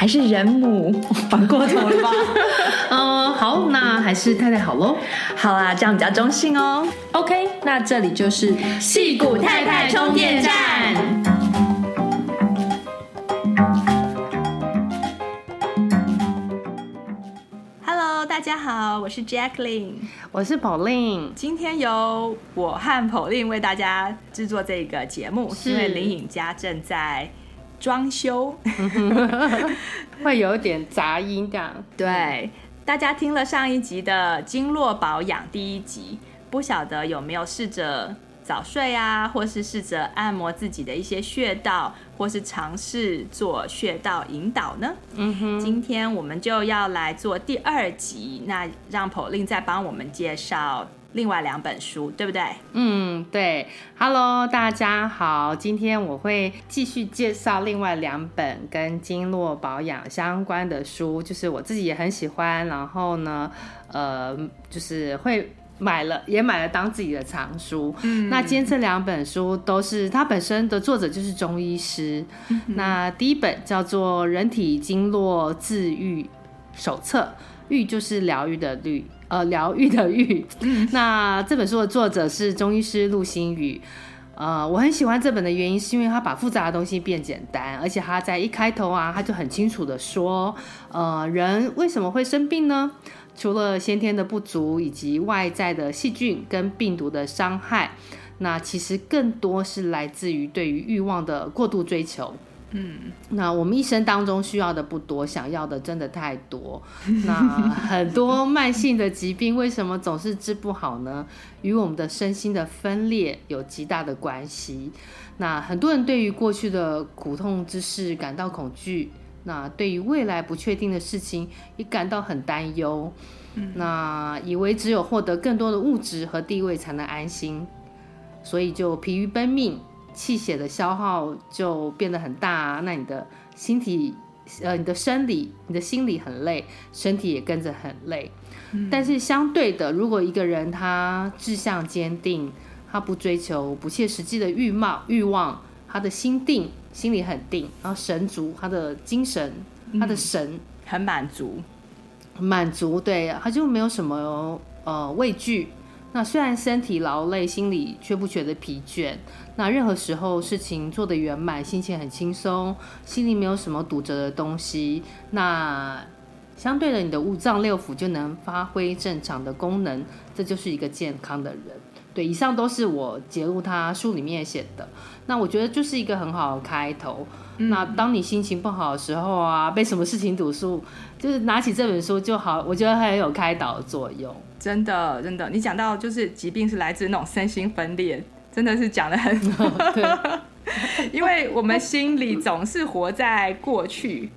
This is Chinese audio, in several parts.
还是人母，反过头了吧？嗯，好，那还是太太好喽。好啦，这样比较中性哦。OK，那这里就是戏骨太太充电站。Hello，大家好，我是 Jacqueline，我是 Pauline。今天由我和 Pauline 为大家制作这个节目，是因为林颖家正在。装修 会有点杂音，这样对。大家听了上一集的经络保养第一集，不晓得有没有试着早睡啊，或是试着按摩自己的一些穴道，或是尝试做穴道引导呢？嗯哼。今天我们就要来做第二集，那让 Pauline 再帮我们介绍。另外两本书，对不对？嗯，对。Hello，大家好，今天我会继续介绍另外两本跟经络保养相关的书，就是我自己也很喜欢，然后呢，呃，就是会买了，也买了当自己的藏书。嗯，那今天这两本书都是它本身的作者就是中医师。嗯，那第一本叫做《人体经络自愈手册》，愈就是疗愈的愈。呃，疗愈的愈。那这本书的作者是中医师陆星宇。呃，我很喜欢这本的原因，是因为他把复杂的东西变简单，而且他在一开头啊，他就很清楚的说，呃，人为什么会生病呢？除了先天的不足，以及外在的细菌跟病毒的伤害，那其实更多是来自于对于欲望的过度追求。嗯，那我们一生当中需要的不多，想要的真的太多。那很多慢性的疾病为什么总是治不好呢？与我们的身心的分裂有极大的关系。那很多人对于过去的苦痛之事感到恐惧，那对于未来不确定的事情也感到很担忧。那以为只有获得更多的物质和地位才能安心，所以就疲于奔命。气血的消耗就变得很大啊，那你的心体，呃，你的生理、你的心理很累，身体也跟着很累。嗯。但是相对的，如果一个人他志向坚定，他不追求不切实际的欲望，欲望，他的心定，心里很定，然后神足，他的精神，他的神，嗯，很满足，满足，对，他就没有什么呃畏惧。那虽然身体劳累，心里却不觉得疲倦。那任何时候事情做得圆满，心情很轻松，心里没有什么堵着的东西。那相对的，你的五脏六腑就能发挥正常的功能，这就是一个健康的人。对，以上都是我节录他书里面写的。那我觉得就是一个很好的开头。嗯。那当你心情不好的时候啊，被什么事情堵住，就是拿起这本书就好。我觉得很有开导的作用。真的，真的，你讲到就是疾病是来自那种身心分裂，真的是讲的很 好。因为我们心里总是活在过去。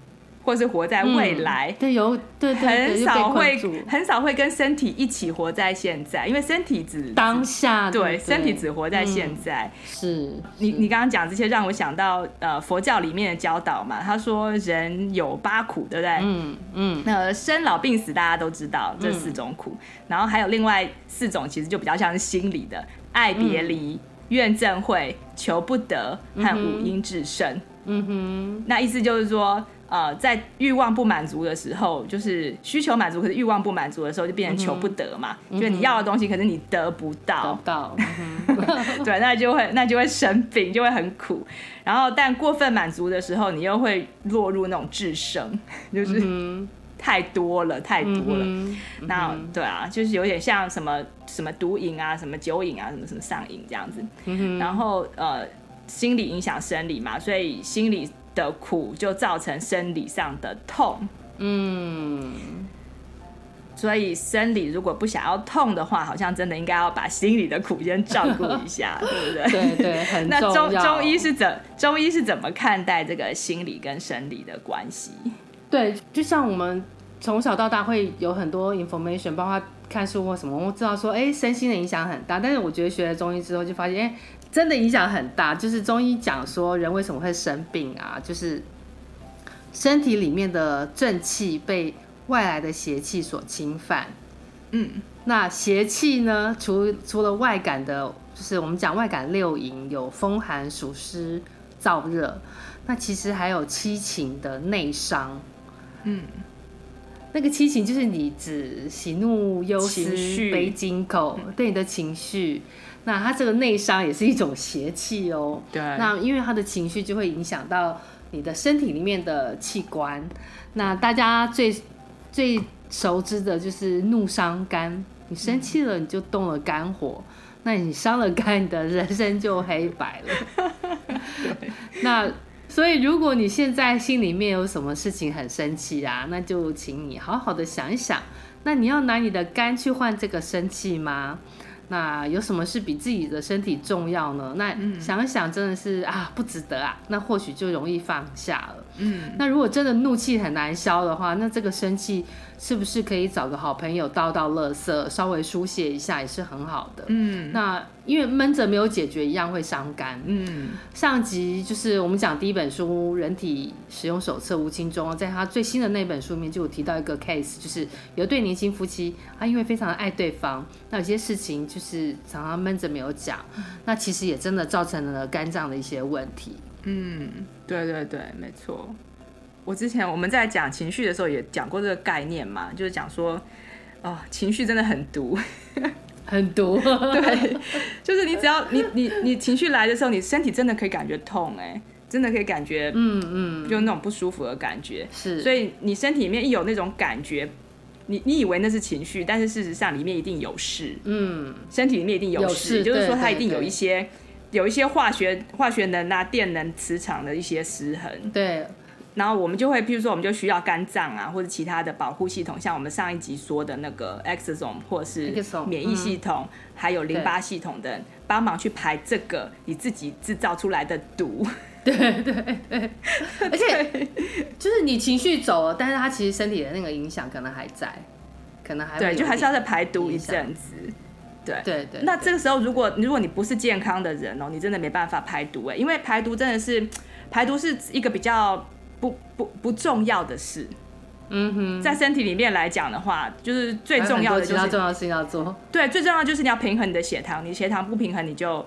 或是活在未来，嗯、对，有对，很少会很少会跟身体一起活在现在，因为身体只当下，对，对，对，身体只活在现在。嗯、是你你刚刚讲这些，让我想到呃佛教里面的教导嘛，他说人有八苦，对不对？嗯嗯。那生老病死大家都知道这四种苦，嗯，然后还有另外四种，其实就比较像是心理的，爱别离、怨憎会、求不得和五阴炽盛。嗯哼，那意思就是说。呃，在欲望不满足的时候，就是需求满足，可是欲望不满足的时候，就变成求不得嘛。嗯、就是你要的东西，可是你得不到，得不到，对，那就会那就会生病，就会很苦。然后，但过分满足的时候，你又会落入那种智生，就是、嗯、太多了，太多了。嗯、那对啊，就是有点像什么什么毒瘾啊，什么酒瘾啊，什么什么上瘾这样子。嗯、然后呃，心理影响生理嘛，所以心理的苦就造成生理上的痛。嗯。所以生理如果不想要痛的话，好像真的应该要把心理的苦先照顾一下，对不对？对对，很重要。那中中医是怎中医是怎么看待这个心理跟生理的关系？对，就像我们从小到大会有很多 information，包括看书或什么，我知道说，哎，身心的影响很大。但是我觉得学了中医之后，就发现，哎，真的影响很大。就是中医讲说，人为什么会生病啊？就是身体里面的正气被。外来的邪气所侵犯，嗯，那邪气呢？除除了外感的，就是我们讲外感六淫，有风寒、暑湿、燥热，那其实还有七情的内伤，嗯，那个七情就是你指喜怒忧思悲惊恐，对你的情绪，那他这个内伤也是一种邪气哦，对，那因为他的情绪就会影响到你的身体里面的器官，那大家最。最熟知的就是怒伤肝，你生气了你就动了肝火，嗯、那你伤了肝，你的人生就黑白了。那所以如果你现在心里面有什么事情很生气啊，那就请你好好的想一想，那你要拿你的肝去换这个生气吗？那有什么是比自己的身体重要呢？那想一想，真的是啊，不值得啊。那或许就容易放下了。嗯，那如果真的怒气很难消的话，那这个生气是不是可以找个好朋友倒倒垃圾，稍微疏泄一下也是很好的。嗯，那因为闷着没有解决，一样会伤肝。嗯，上集就是我们讲第一本书《人体使用手册》吴清忠，在他最新的那本书里面就有提到一个 case，就是有对年轻夫妻，他因为非常的爱对方，那有些事情就是常常闷着没有讲，那其实也真的造成了肝脏的一些问题。嗯，对对对，没错。我之前我们在讲情绪的时候也讲过这个概念嘛，就是讲说，哦，情绪真的很毒，很毒。对，就是你只要你你你情绪来的时候，你身体真的可以感觉痛，哎，真的可以感觉，嗯嗯，就那种不舒服的感觉。是，所以你身体里面一有那种感觉，你你以为那是情绪，但是事实上里面一定有事。嗯，身体里面一定有事，有事，就是说它一定有一些。有一些化学化学能啊、电能、磁场的一些失衡，对。然后我们就会，譬如说，我们就需要肝脏啊，或者其他的保护系统，像我们上一集说的那个 exosome 或者是免疫系统，嗯、还有淋巴系统的，帮忙去排这个你自己制造出来的毒。对 对对，而且就是你情绪走了，但是它其实身体的那个影响可能还在，可能还会对，就还是要再排毒一阵子。对对对，那这个时候，如果如果你不是健康的人哦，你真的没办法排毒哎，因为排毒真的是排毒是一个比较不不不重要的事。嗯哼，在身体里面来讲的话，就是最重要的就是重要事要做。对，最重要的就是你要平衡你的血糖，你血糖不平衡，你就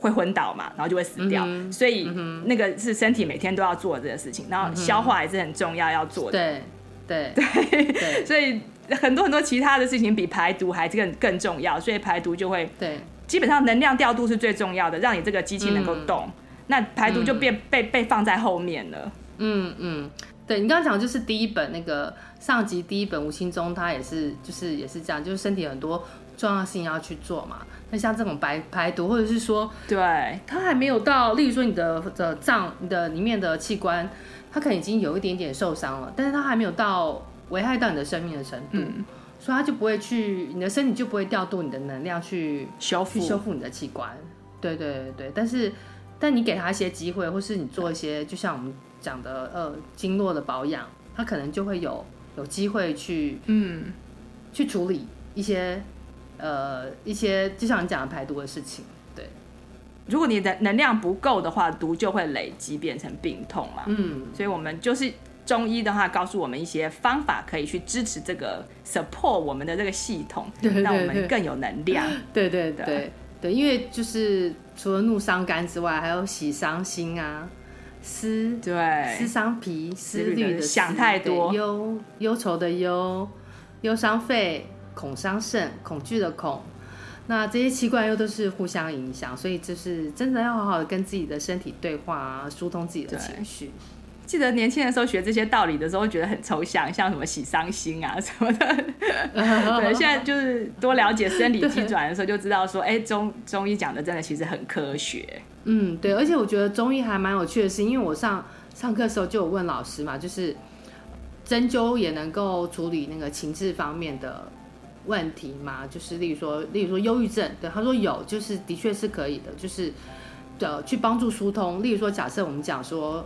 会昏倒嘛，然后就会死掉。嗯、所以、嗯、那个是身体每天都要做的这个事情，然后消化也是很重要要做的。对对对对，所以。很多很多其他的事情比排毒还更更重要，所以排毒就会对，基本上能量调度是最重要的，让你这个机器能够动，嗯、那排毒就变、嗯、被被放在后面了。嗯嗯，对你刚刚讲的就是第一本那个上集第一本吴清忠，他也是就是也是这样，就是身体很多重要性要去做嘛。那像这种排排毒，或者是说，对，它还没有到，例如说你的的脏你的里面的器官，它可能已经有一点点受伤了，但是他还没有到。危害到你的生命的程度，嗯、所以他就不会去，你的身体就不会调度你的能量去修复、修复你的器官。对对对对，但是，但你给他一些机会，或是你做一些，就像我们讲的，呃，经络的保养，他可能就会有有机会去，嗯，去处理一些，呃，一些就像你讲的排毒的事情。对，如果你的能量不够的话，毒就会累积变成病痛嘛。嗯，所以我们就是。中医的话，告诉我们一些方法，可以去支持这个 support 我们的这个系统，对对对，让我们更有能量。对对对对，对，因为就是除了怒伤肝之外，还有喜伤心啊，思对思伤脾，思虑的想太多，忧忧愁的忧，忧伤肺，恐伤肾，恐惧的恐。那这些器官又都是互相影响，所以就是真的要好好的跟自己的身体对话啊，疏通自己的情绪。记得年轻的时候学这些道理的时候，觉得很抽象，像什么喜伤心啊什么的。对，现在就是多了解生理机转的时候，就知道说，哎，中中医讲的真的其实很科学。嗯，对，而且我觉得中医还蛮有趣的是，因为我上上课的时候就有问老师嘛，就是针灸也能够处理那个情志方面的问题嘛，就是例如说，例如说忧郁症，对，他说有，就是的确是可以的，就是。的去帮助疏通，例如说，假设我们讲说，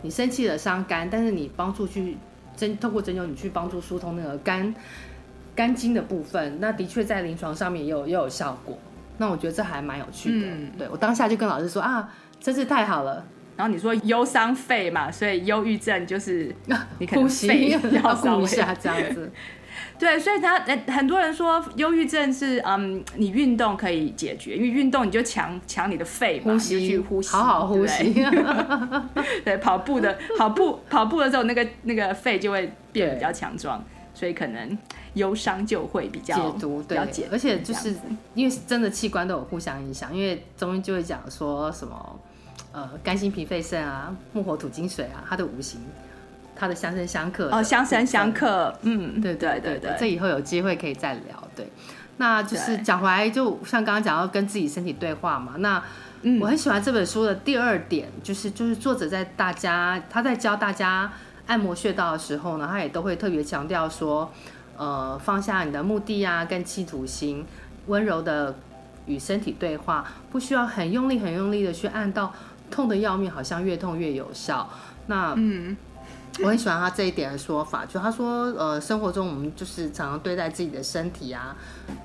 你生气了伤肝，但是你帮助去针透过针灸，你去帮助疏通那个肝肝经的部分，那的确在临床上面也有也有效果。那我觉得这还蛮有趣的。嗯、对我当下就跟老师说啊，真是太好了。然后你说忧伤肺嘛，所以忧郁症就是 你可能肺要顾一下这样子。对，所以他很多人说忧郁症是嗯，你运动可以解决，因为运动你就强强你的肺嘛，呼吸去呼吸，好好呼吸。对，对，跑步的跑步跑步的时候，那个那个肺就会变比较强壮，所以可能忧伤就会比较解毒，对，解。而且就是因为真的器官都有互相影响，因为中医就会讲说什么呃肝心脾肺肾啊，木火土金水啊，它的五行。它的相生相克哦，相生相克，嗯，对对对对，这以后有机会可以再聊。对，那就是讲回来，就像刚刚讲到跟自己身体对话嘛。那我很喜欢这本书的第二点，就是就是作者在大家他在教大家按摩穴道的时候呢，他也都会特别强调说，呃，放下你的目的啊，跟企图心，温柔的与身体对话，不需要很用力很用力的去按到痛的要命，好像越痛越有效。那嗯。我很喜欢他这一点的说法，就他说，呃，生活中我们就是常常对待自己的身体啊，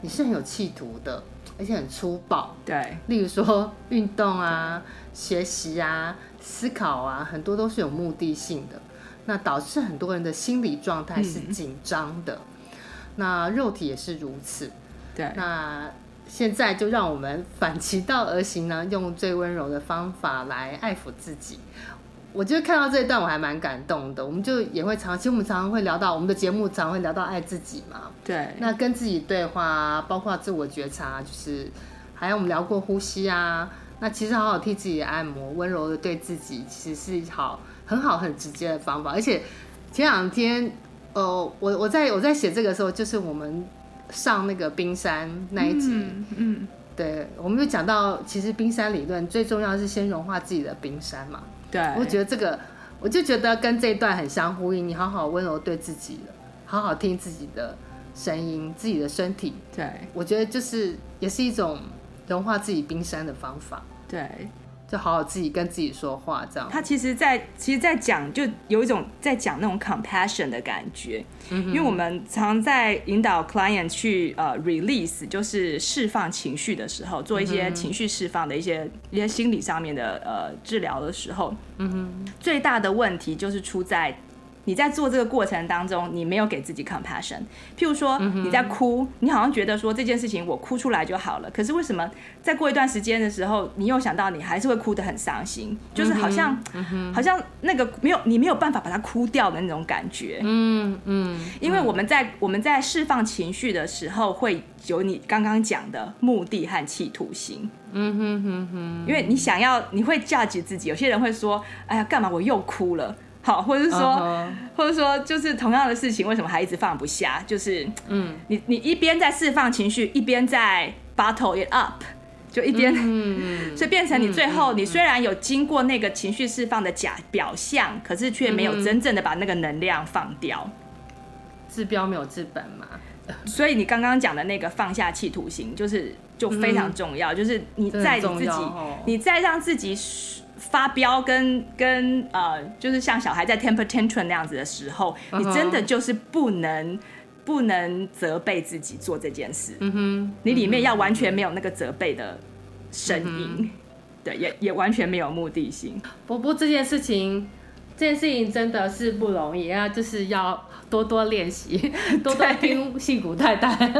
你是很有企图的，而且很粗暴。对，例如说运动啊、学习啊、思考啊，很多都是有目的性的，那导致很多人的心理状态是紧张的，嗯、那肉体也是如此。对，那现在就让我们反其道而行呢，用最温柔的方法来爱抚自己。我就看到这一段，我还蛮感动的。我们就也会常，其实我们常常会聊到我们的节目，常常会聊到爱自己嘛。对。那跟自己对话，包括自我觉察，就是还有我们聊过呼吸啊。那其实好好替自己按摩，温柔的对自己，其实是好很好很直接的方法。而且前两天，呃，我我在我在写这个时候，就是我们上那个冰山那一集，嗯，嗯对，我们就讲到，其实冰山理论最重要的是先融化自己的冰山嘛。对，我觉得这个，我就觉得跟这一段很相呼应。你好好温柔对自己了，好好听自己的声音，自己的身体。对，我觉得就是也是一种融化自己冰山的方法。对。就好好自己跟自己说话，这样。他其实在，在其实，在讲，就有一种在讲那种 compassion 的感觉。嗯，因为我们常在引导 client 去呃 release，就是释放情绪的时候，做一些情绪释放的一些一些心理上面的呃治疗的时候，嗯哼，最大的问题就是出在。你在做这个过程当中，你没有给自己 compassion。譬如说你在哭，你好像觉得说这件事情我哭出来就好了。可是为什么再过一段时间的时候，你又想到你还是会哭得很伤心？就是好像好像那个没有你没有办法把它哭掉的那种感觉。嗯嗯。因为我们在我们在释放情绪的时候，会有你刚刚讲的目的和企图心。嗯哼哼哼。因为你想要你会 judge 自己，有些人会说：“哎呀，干嘛我又哭了？”好，或者是说，uh -huh. 或者说，就是同样的事情，为什么还一直放不下？就是，嗯，你你一边在释放情绪，一边在 bottle it up，就一边，嗯，所以变成你最后，你虽然有经过那个情绪释放的假表象，可是却没有真正的把那个能量放掉。治标没有治本嘛，所以你刚刚讲的那个放下企图心，就是就非常重要，嗯、就是你在你自己，你在让自己。发飙跟跟呃，就是像小孩在 temper tantrum 那样子的时候，uh. 你真的就是不能不能责备自己做这件事。嗯哼，你里面要完全没有那个责备的声音，uh. 对，也也完全没有目的性。不不，这件事情，这件事情真的是不容易啊，就是要。多多练习，多多听戏骨太太。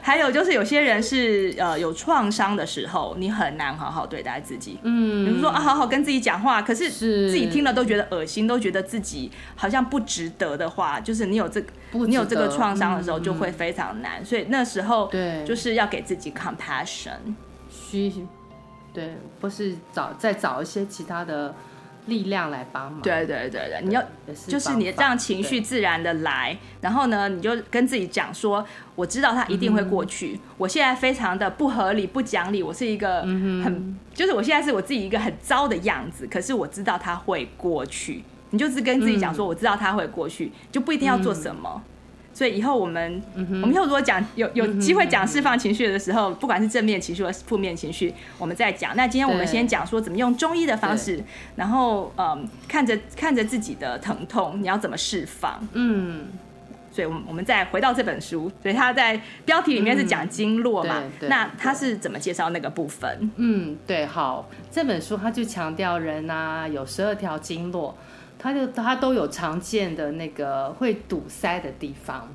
还有就是，有些人是呃有创伤的时候，你很难好好对待自己。嗯，比如说啊，好好跟自己讲话，可是自己听了都觉得恶心，都觉得自己好像不值得的话，就是你有这个你有这个创伤的时候，就会非常难。嗯、所以那时候，对，就是要给自己 compassion。需，对，或是找再找一些其他的。力量来帮忙。对对对对，你要就是你让情绪自然的来，然后呢，你就跟自己讲说，我知道它一定会过去。嗯、我现在非常的不合理、不讲理，我是一个很、嗯，就是我现在是我自己一个很糟的样子。可是我知道它会过去，你就是跟自己讲说，我知道它会过去，就不一定要做什么。嗯所以以后我们，嗯、我们以后如果讲有有机会讲释放情绪的时候，不管是正面情绪或是负面情绪，我们再讲。那今天我们先讲说怎么用中医的方式，然后嗯，看着看着自己的疼痛，你要怎么释放？嗯，所以，我们我们再回到这本书，所以他在标题里面是讲经络嘛？嗯、那他是怎么介绍那个部分？嗯，对，好，这本书他就强调人啊有十二条经络。它就它都有常见的那个会堵塞的地方，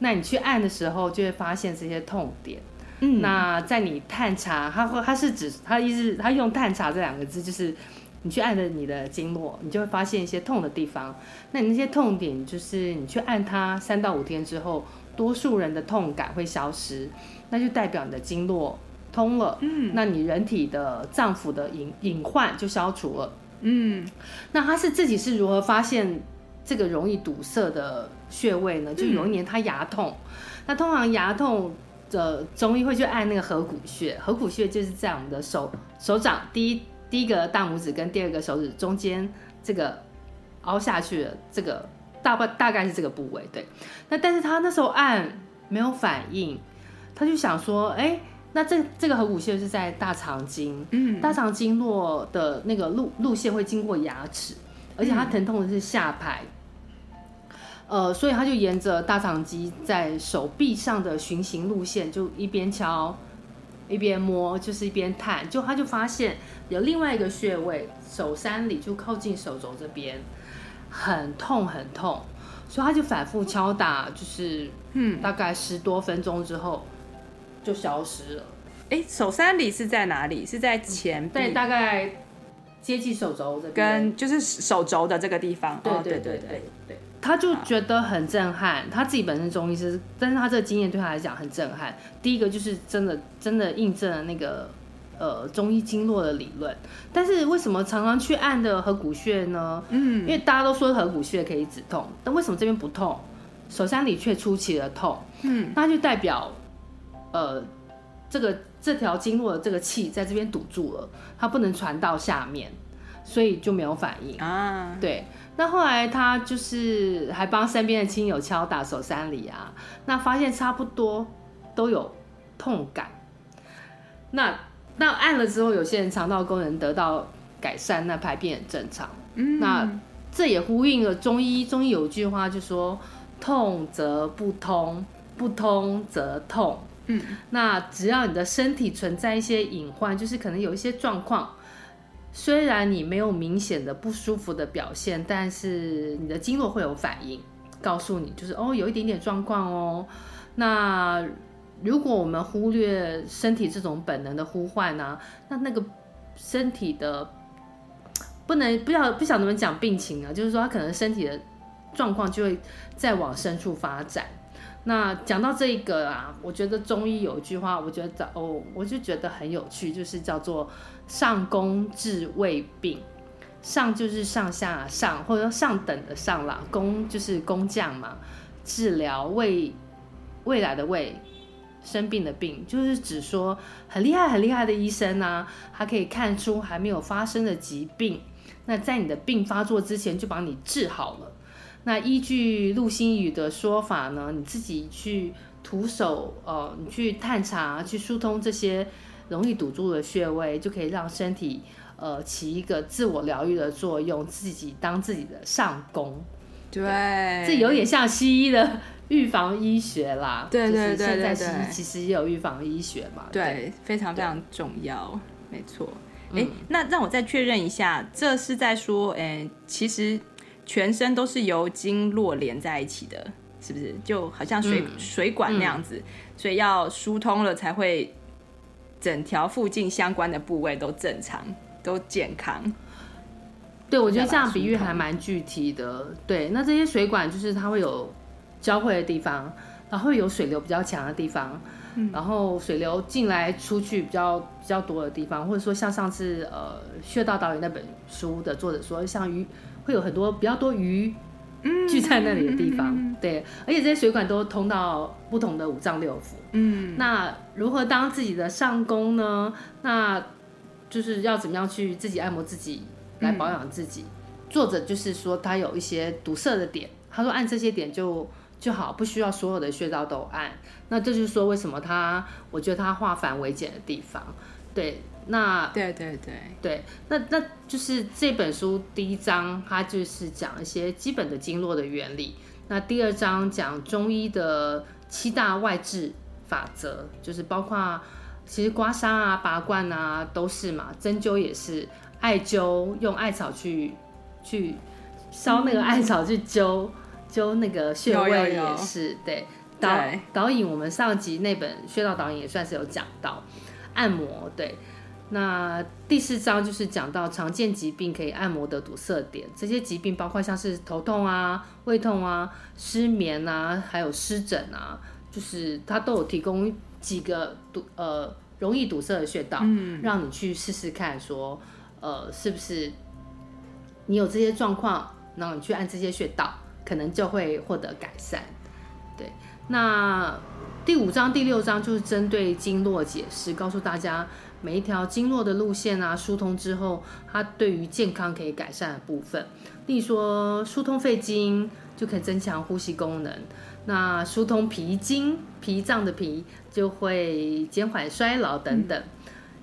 那你去按的时候就会发现这些痛点。嗯，那在你探查，它会它是指它意思，它用探查这两个字，就是你去按的你的经络，你就会发现一些痛的地方。那你那些痛点，就是你去按它三到五天之后，多数人的痛感会消失，那就代表你的经络通了。嗯，那你人体的脏腑的隐隐患就消除了。嗯，那他是自己是如何发现这个容易堵塞的穴位呢？就有一年他牙痛，嗯、那通常牙痛的中医会去按那个合谷穴，合谷穴就是在我们的手手掌第一第一个大拇指跟第二个手指中间这个凹下去的这个大概大概是这个部位，对。那但是他那时候按没有反应，他就想说，哎、那这这个合谷穴是在大肠经，嗯，大肠经络的那个路路线会经过牙齿，而且它疼痛的是下排，呃，所以他就沿着大肠肌在手臂上的循行路线，就一边敲一边摸，就是一边探，就他就发现有另外一个穴位，手三里就靠近手肘这边，很痛很痛，所以他就反复敲打，就是嗯，大概十多分钟之后。就消失了。哎，手三里是在哪里？是在前对，大概接近手肘这边，跟就是手肘的这个地方。对对对对对，对。他就觉得很震撼，他自己本身中医师，但是他这个经验对他来讲很震撼。第一个就是真的真的印证了那个呃中医经络的理论。但是为什么常常去按的合谷穴呢？嗯，因为大家都说合谷穴可以止痛，但为什么这边不痛，手三里却出奇的痛？嗯，那就代表。呃，这个这条经络的这个气在这边堵住了，它不能传到下面，所以就没有反应啊。对，那后来他就是还帮身边的亲友敲打手三里啊，那发现差不多都有痛感。那那按了之后，有些人肠道功能得到改善，那排便很正常。嗯，那这也呼应了中医，中医有句话就说：痛则不通，不通则痛。嗯，那只要你的身体存在一些隐患，就是可能有一些状况，虽然你没有明显的不舒服的表现，但是你的经络会有反应，告诉你就是哦，有一点点状况哦。那如果我们忽略身体这种本能的呼唤呢、那那个身体的不能不要不想怎么讲病情啊，就是说他可能身体的状况就会再往深处发展。那讲到这一个啊，我觉得中医有一句话，我觉得哦，我就觉得很有趣，就是叫做“上工治未病”，上就是上下上，或者说上等的上啦，工就是工匠嘛，治疗未未来的未生病的病，就是指说很厉害很厉害的医生啊，他可以看出还没有发生的疾病，那在你的病发作之前就把你治好了。那依据陆星宇的说法呢，你自己去徒手，呃，你去探查、去疏通这些容易堵住的穴位，就可以让身体，呃，起一个自我疗愈的作用，自己当自己的上工。对，这有点像西医的预防医学啦。对对对对对，就是现在其实也有预防医学嘛。对，对非常非常重要，没错。那让我再确认一下，这是在说，哎，其实。全身都是由经络连在一起的，是不是？就好像水、嗯、水管那样子，所以要疏通了才会整条附近相关的部位都正常、都健康。对，我觉得这样比喻还蛮具体的。对，那这些水管就是它会有交汇的地方，然后有水流比较强的地方，嗯、然后水流进来出去比较比较多的地方，或者说像上次呃穴道导演那本书的作者说，像鱼会有很多比较多鱼聚在那里的地方，嗯、对，而且这些水管都通到不同的五脏六腑。嗯，那如何当自己的上工呢？那就是要怎么样去自己按摩自己来保养自己？嗯、作者就是说他有一些堵塞的点，他说按这些点就。就好，不需要所有的穴道都按。那这就是说，为什么他，我觉得他化繁为简的地方。对，那对对对对，那那就是这本书第一章，它就是讲一些基本的经络的原理。那第二章讲中医的七大外治法则，就是包括其实刮痧啊、拔罐啊都是嘛，针灸也是，艾灸用艾草去去烧那个艾草去灸。嗯就那个穴位也是，对导导引，我们上集那本穴道导引也算是有讲到按摩，对。那第四章就是讲到常见疾病可以按摩的堵塞点，这些疾病包括像是头痛啊、胃痛啊、失眠啊，还有湿疹啊，就是它都有提供几个堵呃容易堵塞的穴道，嗯，让你去试试看说，说呃是不是你有这些状况，然后你去按这些穴道。可能就会获得改善，对。那第五章、第六章就是针对经络解释，告诉大家每一条经络的路线啊，疏通之后，它对于健康可以改善的部分。例如说，疏通肺经就可以增强呼吸功能；那疏通脾经，脾脏的脾就会减缓衰老等等。嗯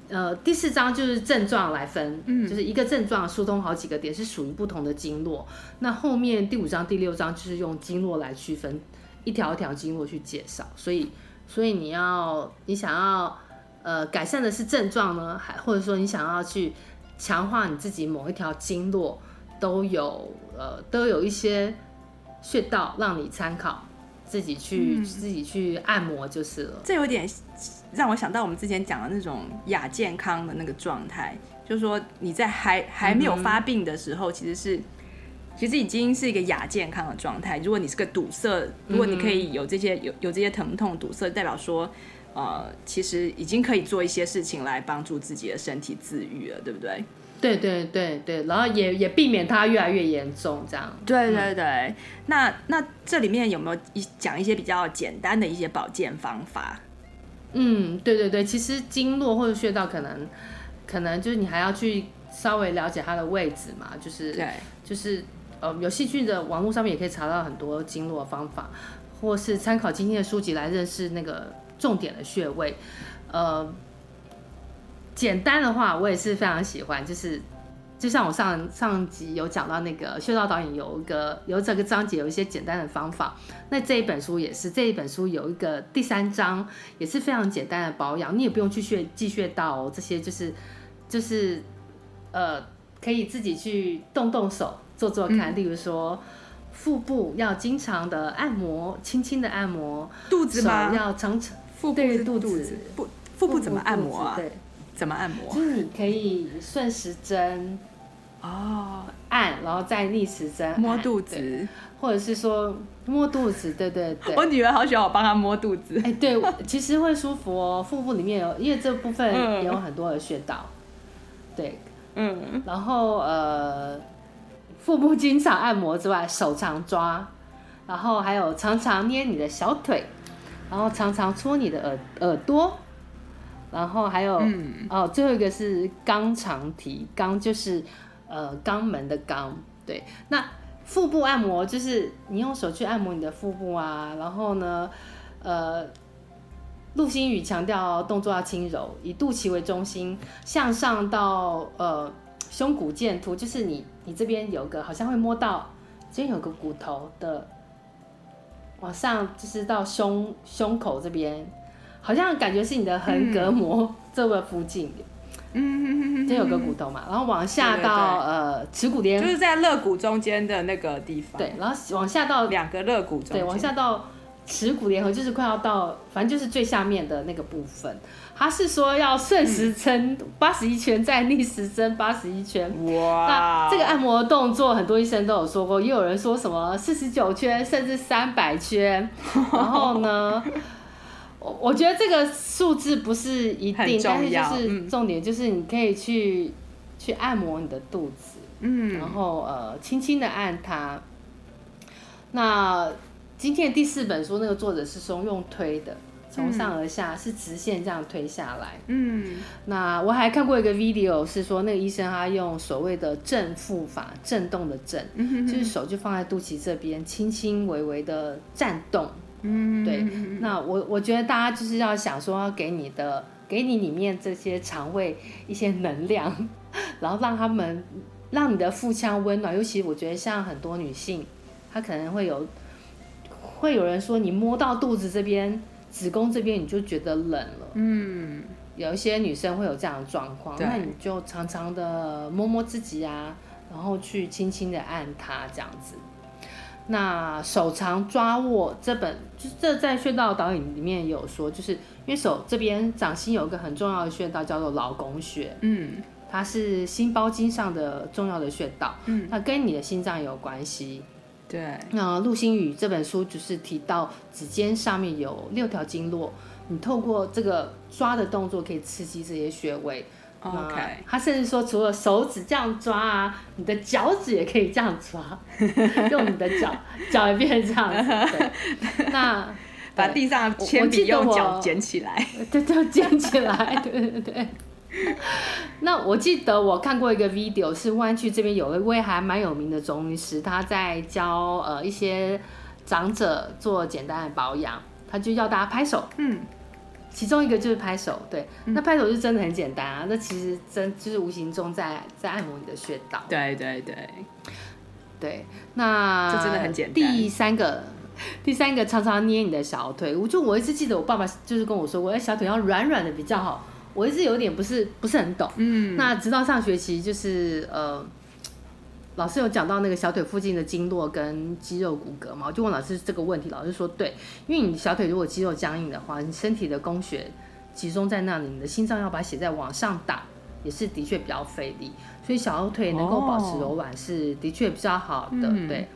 呃，第四章就是症状来分，嗯，就是一个症状疏通好几个点，是属于不同的经络。那后面第五章、第六章就是用经络来区分，一条一条经络去介绍。所以，所以你要你想要呃改善的是症状呢，还或者说你想要去强化你自己某一条经络，都有呃都有一些穴道让你参考，自己去、嗯、自己去按摩就是了。这有点。让我想到我们之前讲的那种亚健康的那个状态，就是说你在还还没有发病的时候，其实是其实已经是一个亚健康的状态。如果你是个堵塞，如果你可以有这些有有这些疼痛堵塞，代表说呃，其实已经可以做一些事情来帮助自己的身体自愈了，对不对？对对对对，然后也也避免它越来越严重，这样。对对对，嗯、那那这里面有没有一讲一些比较简单的一些保健方法？嗯，对对对，其实经络或者穴道可能，可能就是你还要去稍微了解它的位置嘛，就是对，就是呃有兴趣的网络上面也可以查到很多经络方法，或是参考今天的书籍来认识那个重点的穴位。呃，简单的话我也是非常喜欢，就是。就像我上上集有讲到那个穴道导引有一个有这个章节有一些简单的方法，那这一本书也是这一本书有一个第三章也是非常简单的保养，你也不用去穴记穴道哦，这些就是就是呃可以自己去动动手做做看，嗯、例如说腹部要经常的按摩，轻轻的按摩，肚子嘛？要常常腹部是肚子，不腹部怎么按摩啊？对，怎么按摩？就是你可以顺时针。哦，按，然后再逆时针摸肚子，或者是说摸肚子，对对对。我女儿好喜欢我帮她摸肚子。哎，对，其实会舒服哦。腹部里面有，因为这部分也有很多的穴道。嗯、对，嗯。然后呃，腹部经常按摩之外，手常抓，然后还有常常捏你的小腿，然后常常搓你的耳耳朵，然后还有、嗯、哦，最后一个是肛肠体，肛就是。呃，肛门的肛，对，那腹部按摩就是你用手去按摩你的腹部啊，然后呢，呃，陆星宇强调动作要轻柔，以肚脐为中心，向上到呃胸骨剑突，就是你你这边有个好像会摸到，这边有个骨头的，往上就是到胸胸口这边，好像感觉是你的横膈膜这个附近。嗯嗯，就有个骨头嘛，然后往下到呃耻骨连，就是在肋骨中间的那个地方。对，然后往下到两个肋骨中，对，往下到耻骨联合，就是快要到，反正就是最下面的那个部分。他是说要顺时针八十一圈，再逆时针八十一圈。哇！那这个按摩动作，很多医生都有说过，也有人说什么四十九圈，甚至三百圈。然后呢，我我觉得这个数字不是一定，但是就是重点就是你可以去、嗯、去按摩你的肚子，嗯，然后呃，轻轻的按它。那今天的第四本书，那个作者是说用推的。从上而下是直线这样推下来。嗯，那我还看过一个 video，是说那个医生他用所谓的正负法，震动的震，嗯，就是手就放在肚脐这边，轻轻微微的颤动。嗯，对。那我我觉得大家就是要想说，要给你的，给你里面这些肠胃一些能量，然后让他们让你的腹腔温暖。尤其我觉得像很多女性，她可能会有，会有人说你摸到肚子这边。子宫这边你就觉得冷了，嗯，有一些女生会有这样的状况，那你就常常的摸摸自己啊，然后去轻轻的按它这样子。那手长抓握这本，就这在穴道导引里面有说，就是因为手这边掌心有一个很重要的穴道叫做劳宫穴，嗯，它是心包经上的重要的穴道，嗯，那跟你的心脏有关系。对，那陆星宇这本书就是提到指尖上面有六条经络，你透过这个抓的动作可以刺激这些穴位。OK，他甚至说除了手指这样抓啊，你的脚趾也可以这样抓，用你的脚脚也变成这样子。对，那 把地上铅笔用脚捡起来，对，就捡起来，对对对。那我记得我看过一个 video，是湾区这边有一位还蛮有名的中医师，他在教呃一些长者做简单的保养，他就要大家拍手，嗯，其中一个就是拍手，对，嗯、那拍手是真的很简单啊，那其实真就是无形中在在按摩你的穴道，对对对，对，那这真的很简单。第三个，第三个常常捏你的小腿，我就我一直记得我爸爸就是跟我说过，我的小腿要软软的比较好。我一直有点不是不是很懂，嗯，那直到上学期就是呃，老师有讲到那个小腿附近的经络跟肌肉骨骼嘛，我就问老师这个问题，老师说对，因为你小腿如果肌肉僵硬的话，你身体的供血集中在那里，你的心脏要把血再往上打，也是的确比较费力，所以小腿能够保持柔软是的确比较好的，哦、对，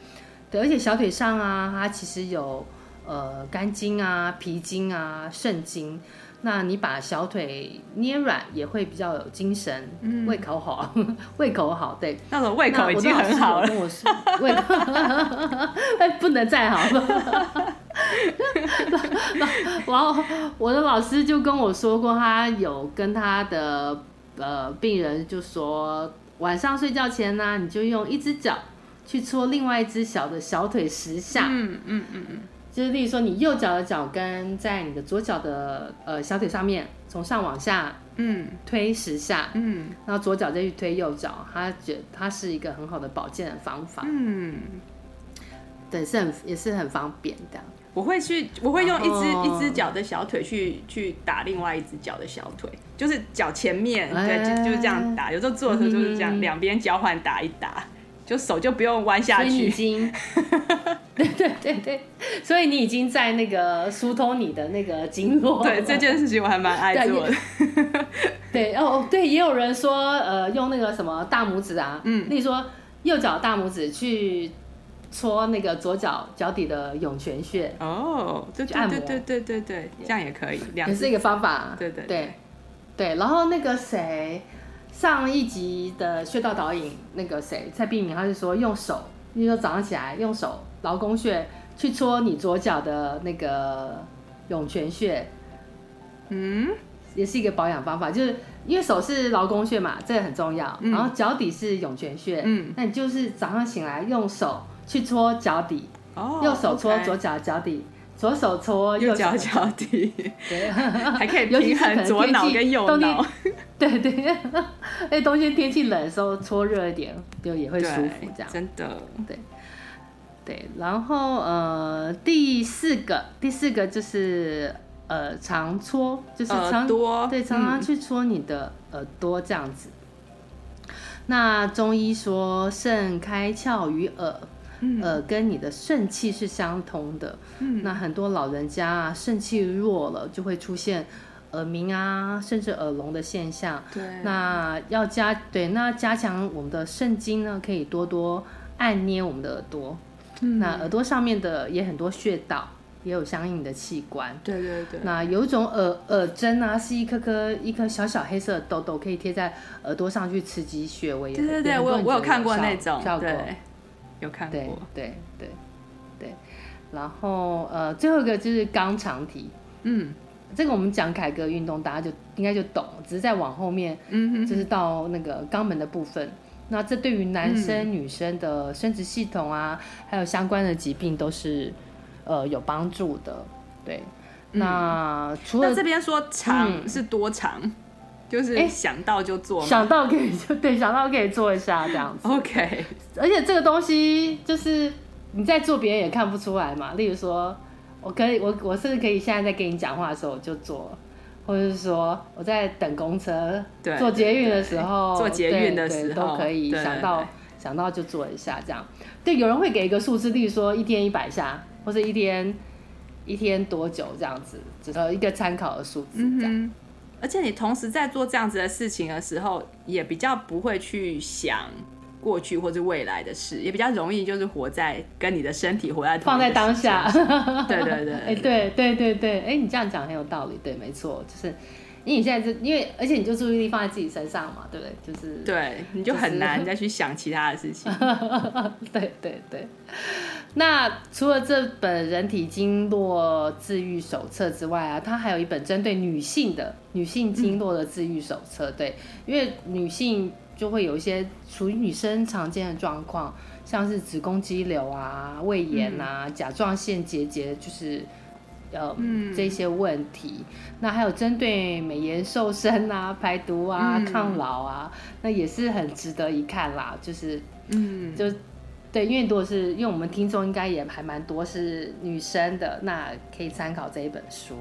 对，而且小腿上啊，它其实有呃肝经啊、脾经啊、肾经。那你把小腿捏软也会比较有精神，嗯、胃口好，胃口好，对，那种胃口已经很好了。跟我说，胃口 哎，不能再好了。然后我的老师就跟我说过，他有跟他的呃病人就说，晚上睡觉前呢、啊，你就用一只脚去搓另外一只小的小腿十下。嗯嗯嗯嗯。就是例如说，你右脚的脚跟在你的左脚的呃小腿上面，从上往下，嗯，推十下，嗯，然后左脚再去推右脚，他觉得它是一个很好的保健的方法，嗯，对，是很也是很方便的。我会去，我会用一只一只脚的小腿去去打另外一只脚的小腿，就是脚前面，对，就就是这样打。有时候做的时候就是这样，两边交换打一打。就手就不用弯下去，已经，对对对对，所以你已经在那个疏通你的那个经络。对这件事情我还蛮爱做的。对 哦对，也有人说呃用那个什么大拇指啊，嗯，例如说右脚大拇指去搓那个左脚脚底的涌泉穴哦，就按摩，对对对对对，这样也可以，也是一个方法。对对对对，然后那个谁。上一集的穴道导引，那个谁蔡碧明，他是说用手，你说早上起来用手劳宫穴去搓你左脚的那个涌泉穴，嗯，也是一个保养方法，就是因为手是劳宫穴嘛，这个很重要，嗯、然后脚底是涌泉穴，嗯，那你就是早上醒来用手去搓脚底，哦，右手搓左脚脚底。Okay 左手搓右脚脚底，对，还可以平衡左脑跟右脑。对 对，哎，冬天天气冷的时候搓热一点，就也会舒服。这样真的，对对。然后呃，第四个，第四个就是呃，常搓，就是常多对，常常去搓你的耳朵这样子。嗯、那中医说，肾开窍于耳。嗯、呃，跟你的肾气是相通的。嗯，那很多老人家啊，肾气弱了，就会出现耳鸣啊，甚至耳聋的现象。对，那要加对，那加强我们的肾经呢，可以多多按捏我们的耳朵。嗯，那耳朵上面的也很多穴道。也有相应的器官，对对对。那有一种耳耳针啊，是一颗颗一颗小小黑色的痘痘，可以贴在耳朵上去刺激穴位。对对对，我有我有看过那种效果，有看过。对对对对。然后呃，最后一个就是肛肠体，嗯，这个我们讲凯格运动，大家就应该就懂，只是再往后面，嗯，就是到那个肛门的部分。那这对于男生、嗯、女生的生殖系统啊，还有相关的疾病都是。呃，有帮助的，对。嗯、那除了那这边说长是多长？嗯、就是想到就做，想到可以就 对，想到可以做一下这样子。OK。而且这个东西就是你在做，别人也看不出来嘛。例如说，我可以，我我甚至可以现在在跟你讲话的时候我就做，或者是说我在等公车、对坐捷运的时候、坐捷运的时候都可以想到想到就做一下这样。对，有人会给一个数字，例如说一天一百下。或者一天一天多久这样子，只是一个参考的数字这样。嗯，而且你同时在做这样子的事情的时候，也比较不会去想过去或者未来的事，也比较容易就是活在跟你的身体活在同放在当下。对对对，哎，对对对对，哎，你这样讲很有道理，对，没错，就是。因为你现在是因为，而且你就注意力放在自己身上嘛，对不对？就是对，你就很难再去想其他的事情。对对对。那除了这本人体经络治愈手册之外啊，它还有一本针对女性的女性经络的治愈手册。嗯、对，因为女性就会有一些属于女生常见的状况，像是子宫肌瘤啊、胃炎啊、嗯、甲状腺结节，就是。呃，嗯、这些问题，那还有针对美颜瘦身啊、排毒啊、嗯、抗老啊，那也是很值得一看啦。就是，嗯，就对，因为如果是因为我们听众应该也还蛮多是女生的，那可以参考这一本书。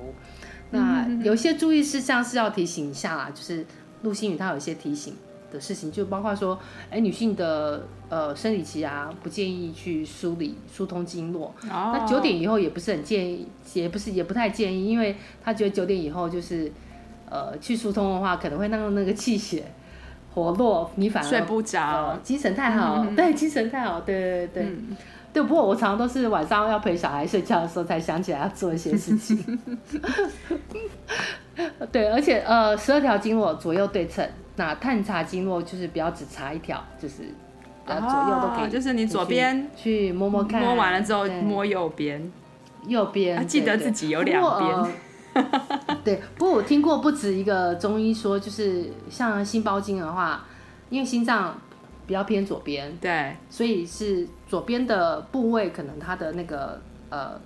那有些注意事项是要提醒一下啦，就是陆星宇他有一些提醒。的事情就包括说，哎，女性的呃生理期啊，不建议去梳理疏通经络。Oh. 那九点以后也不是很建议，也不是也不太建议，因为他觉得九点以后就是呃去疏通的话，可能会让那个气血活络，你反而睡不着，呃，精神太好，嗯、对，精神太好，对对对对。嗯、对，不过我常常都是晚上要陪小孩睡觉的时候才想起来要做一些事情。对，而且呃，十二条经络左右对称。那探查经络就是不要只查一条，就是呃左右都可以，哦、就是你左边去摸摸看，摸完了之后摸右边，右边、啊、记得自己有两边。对，不过我听过不止一个中医说，就是像心包经的话，因为心脏比较偏左边，对，所以是左边的部位可能它的那个呃，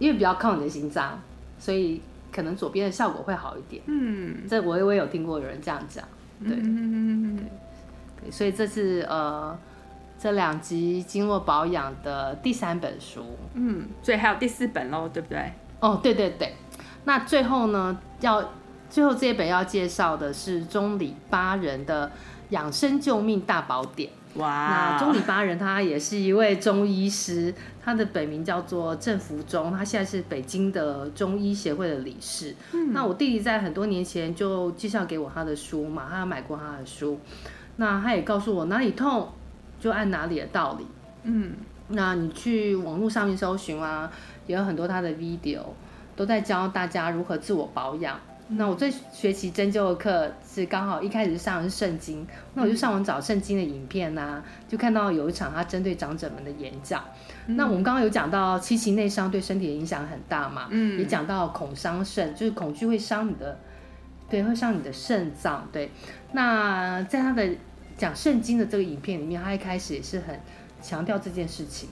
因为比较靠你的心脏，所以。可能左边的效果会好一点，嗯，这我也我也有听过有人这样讲，对，嗯、对，对，所以这是呃这两集经络保养的第三本书，嗯，所以还有第四本喽，对不对？哦，对对对，那最后呢，要最后这一本要介绍的是中里八人的养生救命大宝典。哇！那中里巴人他也是一位中医师，他的本名叫做郑福忠，他现在是北京的中医协会的理事。嗯，那我弟弟在很多年前就介绍给我他的书嘛，他买过他的书，那他也告诉我哪里痛就按哪里的道理。嗯，那你去网络上面搜寻啊，也有很多他的 video 都在教大家如何自我保养。那我这学期针灸的课是刚好一开始上的是圣经，那我就上网找圣经的影片啊，就看到有一场他针对长者们的演讲。嗯、那我们刚刚有讲到七情内伤对身体的影响很大嘛，嗯，也讲到恐伤肾，就是恐惧会伤你的，对，会伤你的肾脏。对，那在他的讲圣经的这个影片里面，他一开始也是很强调这件事情。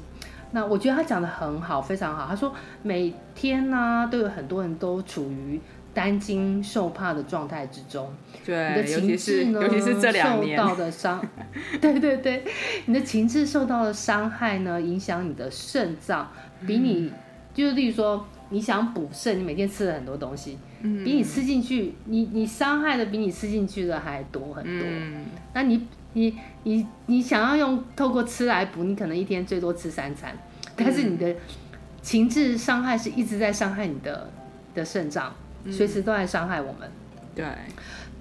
那我觉得他讲的很好，非常好。他说每天呢、啊、都有很多人都处于。担惊受怕的状态之中，对，你的情志呢，尤其是这两年。受到的伤，对对对，你的情志受到的伤害呢，影响你的肾脏，比你、嗯、就是例如说，你想补肾，你每天吃了很多东西，嗯、比你吃进去，你你伤害的比你吃进去的还多很多。嗯、那你你你你想要用透过吃来补，你可能一天最多吃三餐，但是你的情志伤害是一直在伤害你的的肾脏，随时都在伤害我们。对。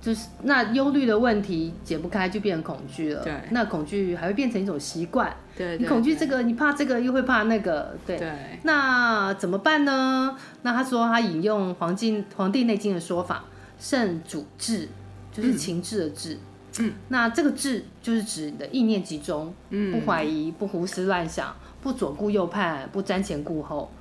就是那忧虑的问题解不开，就变成恐惧了。对，那恐惧还会变成一种习惯。对，你恐惧这个，你怕这个，又会怕那个。对。对。那怎么办呢？那他说他引用《黄经》《黄帝内经》的说法，肾主志，就是情志的志。嗯。那这个志就是指你的意念集中，嗯，不怀疑，不胡思乱想，不左顾右盼，不瞻前顾后。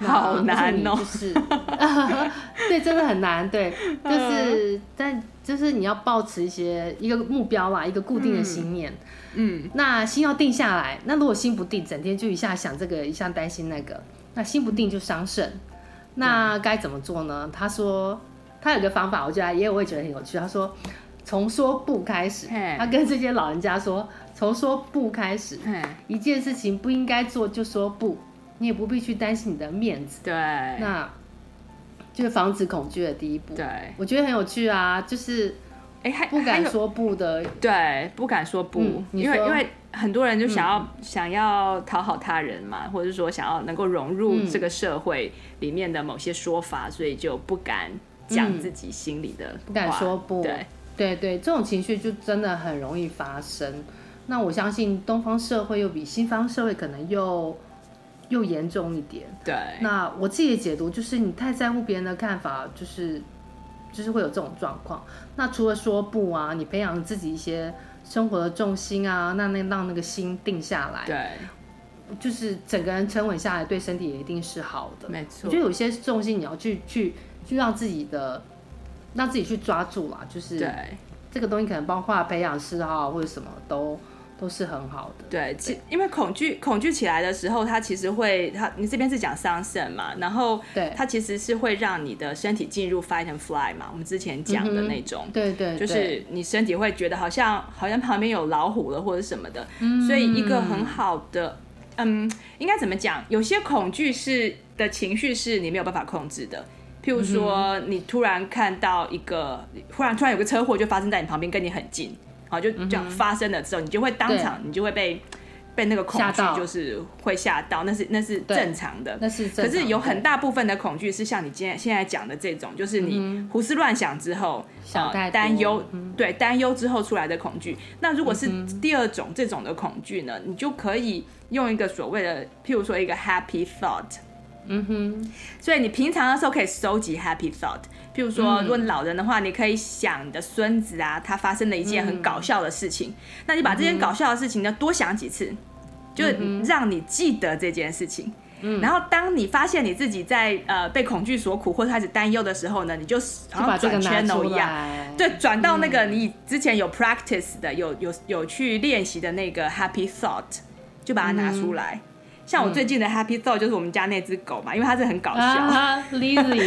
好难哦。就是。对，真的很难。对，就是但。就是你要保持一些一个目标啦，一个固定的信念。嗯，嗯，那心要定下来。那如果心不定，整天就一下想这个，一下担心那个，那心不定就伤肾。那该怎么做呢？他说他有个方法，我觉得也我也觉得很有趣。他说从说不开始，他跟这些老人家说，从说不开始，一件事情不应该做就说不，你也不必去担心你的面子。对，那。就是防止恐惧的第一步。对，我觉得很有趣啊，就是，哎，还不敢说不的，对，不敢说不，嗯、因为因为很多人就想要、嗯、想要讨好他人嘛，或者是说想要能够融入这个社会里面的某些说法，嗯、所以就不敢讲自己心里的、嗯，不敢说不，对，对对，这种情绪就真的很容易发生。那我相信东方社会又比西方社会可能又。又严重一点，对。那我自己的解读就是，你太在乎别人的看法，就是就是会有这种状况。那除了说不啊，你培养自己一些生活的重心啊，那那让那个心定下来，对，就是整个人沉稳下来，对身体也一定是好的。没错。我觉得有些重心你要去去去让自己的让自己去抓住啦，就是对这个东西可能包括培养嗜好或者什么都。都是很好的，对，其因为恐惧恐惧起来的时候，它其实会，它你这边是讲伤肾嘛，然后对，它其实是会让你的身体进入 fight and fly 嘛，我们之前讲的那种，嗯、对，对对，就是你身体会觉得好像好像旁边有老虎了或者什么的，嗯、所以一个很好的，嗯，应该怎么讲？有些恐惧是的情绪是你没有办法控制的，譬如说你突然看到一个，忽然突然有个车祸就发生在你旁边，跟你很近。好，就这样发生了之后，嗯、你就会当场，你就会被被那个恐惧，就是会吓到，那是那是正常的。那是正常的。可是有很大部分的恐惧是像你今天现在讲的这种，就是你胡思乱想之后，想担忧，对，担忧之后出来的恐惧。那如果是第二种这种的恐惧呢，你就可以用一个所谓的，譬如说一个 happy thought。嗯哼，所以你平常的时候可以收集 happy thought，譬如说，如果老人的话，你可以想你的孙子啊，他发生了一件很搞笑的事情，那你把这件搞笑的事情呢多想几次，就让你记得这件事情。嗯。然后当你发现你自己在呃被恐惧所苦或者开始担忧的时候呢，你就好像转圈一样，对，转到那个你之前有 practice 的、有有有去练习的那个 happy thought，就把它拿出来。像我最近的 Happy Thought 就是我们家那只狗嘛，因为它是很搞笑，Lily，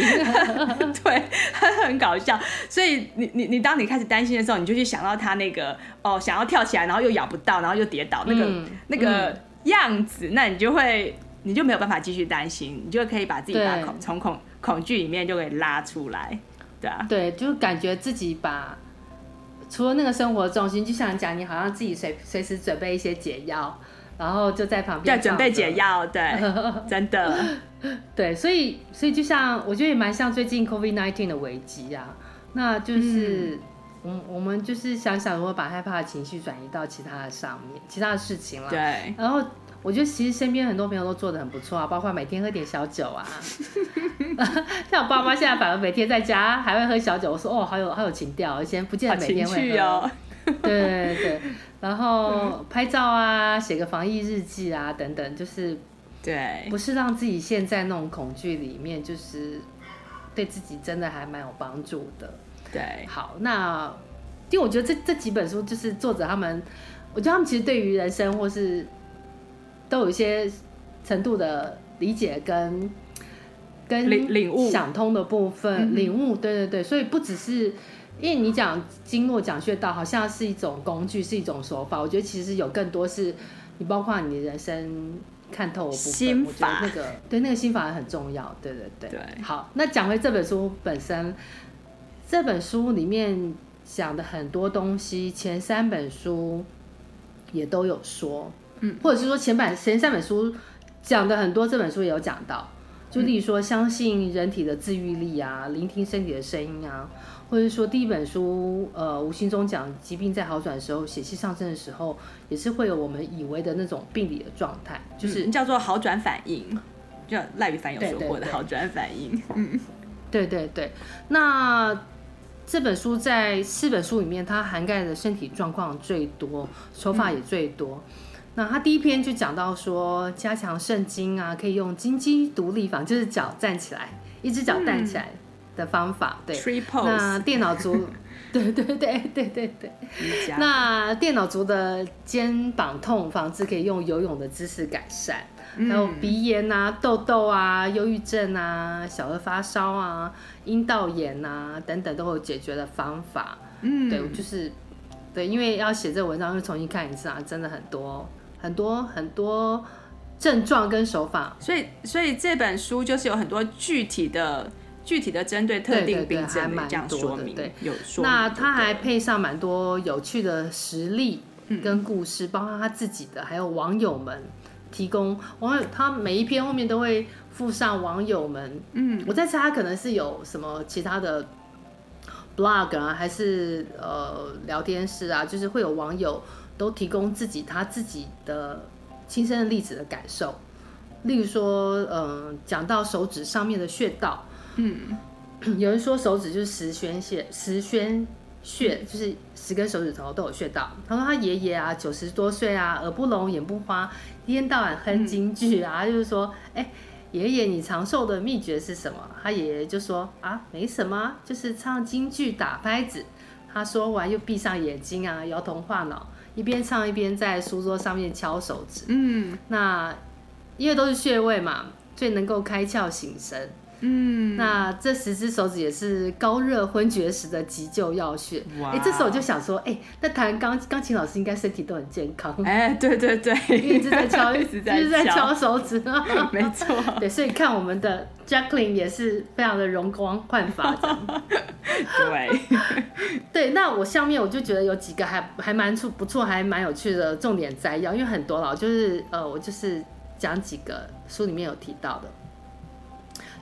对，它很搞笑，所以你你你当你开始担心的时候，你就去想到它那个哦，想要跳起来，然后又咬不到，然后又跌倒那个、嗯、那个样子，嗯、那你就会你就没有办法继续担心，你就可以把自己把恐从恐恐惧里面就给拉出来，对啊，对，就感觉自己把除了那个生活重心，就像讲，你好像自己随随时准备一些解药。然后就在旁边，对，准备解药，对，真的，对，所以，所以就像我觉得也蛮像最近 COVID nineteen 的危机啊，那就是，我、嗯、我们就是想想如何把害怕的情绪转移到其他的上面，其他的事情了，对。然后我觉得其实身边很多朋友都做的很不错啊，包括每天喝点小酒啊，像我爸妈现在反而每天在家还会喝小酒，我说哦，好有好有情调，以前不见得每天会喝，哦、对对对。然后拍照啊，写个防疫日记啊，等等，就是，对，不是让自己陷在那种恐惧里面，就是对自己真的还蛮有帮助的。对，好，那因为我觉得这这几本书就是作者他们，我觉得他们其实对于人生或是都有一些程度的理解跟跟领领悟、想通的部分，领悟，对对对，所以不只是。因为你讲经络讲穴道好像是一种工具，是一种手法。我觉得其实有更多是，你包括你的人生看透的部分。心法我觉得那个对那个心法很重要。对对对。对。好，那讲回这本书本身，这本书里面讲的很多东西，前三本书也都有说，嗯，或者是说前版前三本书讲的很多，这本书也有讲到，就例如说相信人体的自愈力啊，聆听身体的声音啊。或者说第一本书，呃，无形中讲疾病在好转的时候，血气上升的时候，也是会有我们以为的那种病理的状态，就是、嗯、叫做好转反应，叫赖宇凡有说过的好转反应。嗯，对对对。那这本书在四本书里面，它涵盖的身体状况最多，手法也最多。嗯、那他第一篇就讲到说，加强肾经啊，可以用金鸡独立法，就是脚站起来，一只脚站起来。嗯的方法对，Tree pose. 那电脑族，对对对对对对，那电脑族的肩膀痛，防治可以用游泳的姿势改善，嗯、还有鼻炎啊、痘痘啊、忧郁症啊、小儿发烧啊、阴道炎啊等等都有解决的方法。嗯，对，就是对，因为要写这个文章，又重新看一次啊，真的很多很多很多症状跟手法，所以所以这本书就是有很多具体的。具体的针对特定病症这样说明，对，有说。那他还配上蛮多有趣的实例跟故事，包括他自己的，还有网友们提供网友，他每一篇后面都会附上网友们。嗯，我在猜他可能是有什么其他的 blog 啊，还是呃聊天室啊，就是会有网友都提供自己他自己的亲身的例子的感受，例如说，嗯，讲到手指上面的穴道。嗯，有人说手指就是十宣穴，十宣穴就是十根手指头都有穴道。他说他爷爷啊，九十多岁啊，耳不聋，眼不花，一天到晚哼京剧啊，嗯、就是说，哎，爷爷你长寿的秘诀是什么？他爷爷就说啊，没什么，就是唱京剧打拍子。他说完又闭上眼睛啊，摇头晃脑，一边唱一边在书桌上面敲手指。嗯，那因为都是穴位嘛，最能够开窍醒神。嗯，那这十只手指也是高热昏厥时的急救要穴。哎、欸，这时候我就想说，哎、欸，那弹钢钢琴老师应该身体都很健康。哎、欸，对对对，一直在敲，一直在，在敲手指。没错，对，所以看我们的 Jacqueline 也是非常的容光焕发。对，对，那我下面我就觉得有几个还还蛮出不错，还蛮有趣的重点摘要，因为很多了，就是呃，我就是讲几个书里面有提到的。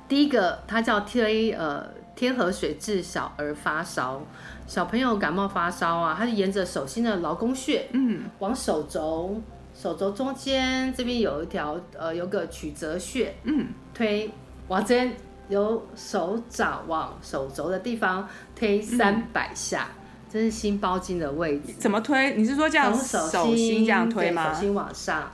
第一个，它叫推呃天河水治小儿发烧，小朋友感冒发烧啊，它是沿着手心的劳宫穴，嗯，往手肘手肘中间这边有一条呃有个曲泽穴，嗯，推往这边由手掌往手肘的地方推三百下，嗯、这是心包经的位置。怎么推？你是说这样手手心这样推吗？手心往上。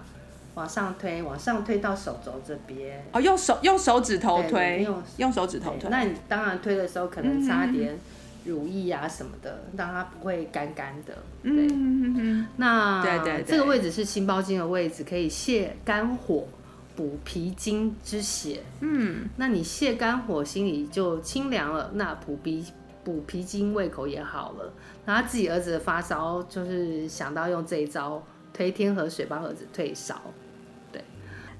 往上推，往上推到手肘这边。哦，用手用手指头推，用用手指头推。那你当然推的时候可能擦点乳液啊什么的，让它不会干干的。对，嗯嗯那对对，这个位置是心包经的位置，可以泻肝火、补脾经之血。嗯，那你泻肝火，心里就清凉了，那补脾补脾经，胃口也好了。那他自己儿子的发烧，就是想到用这一招推天河水帮儿子退烧。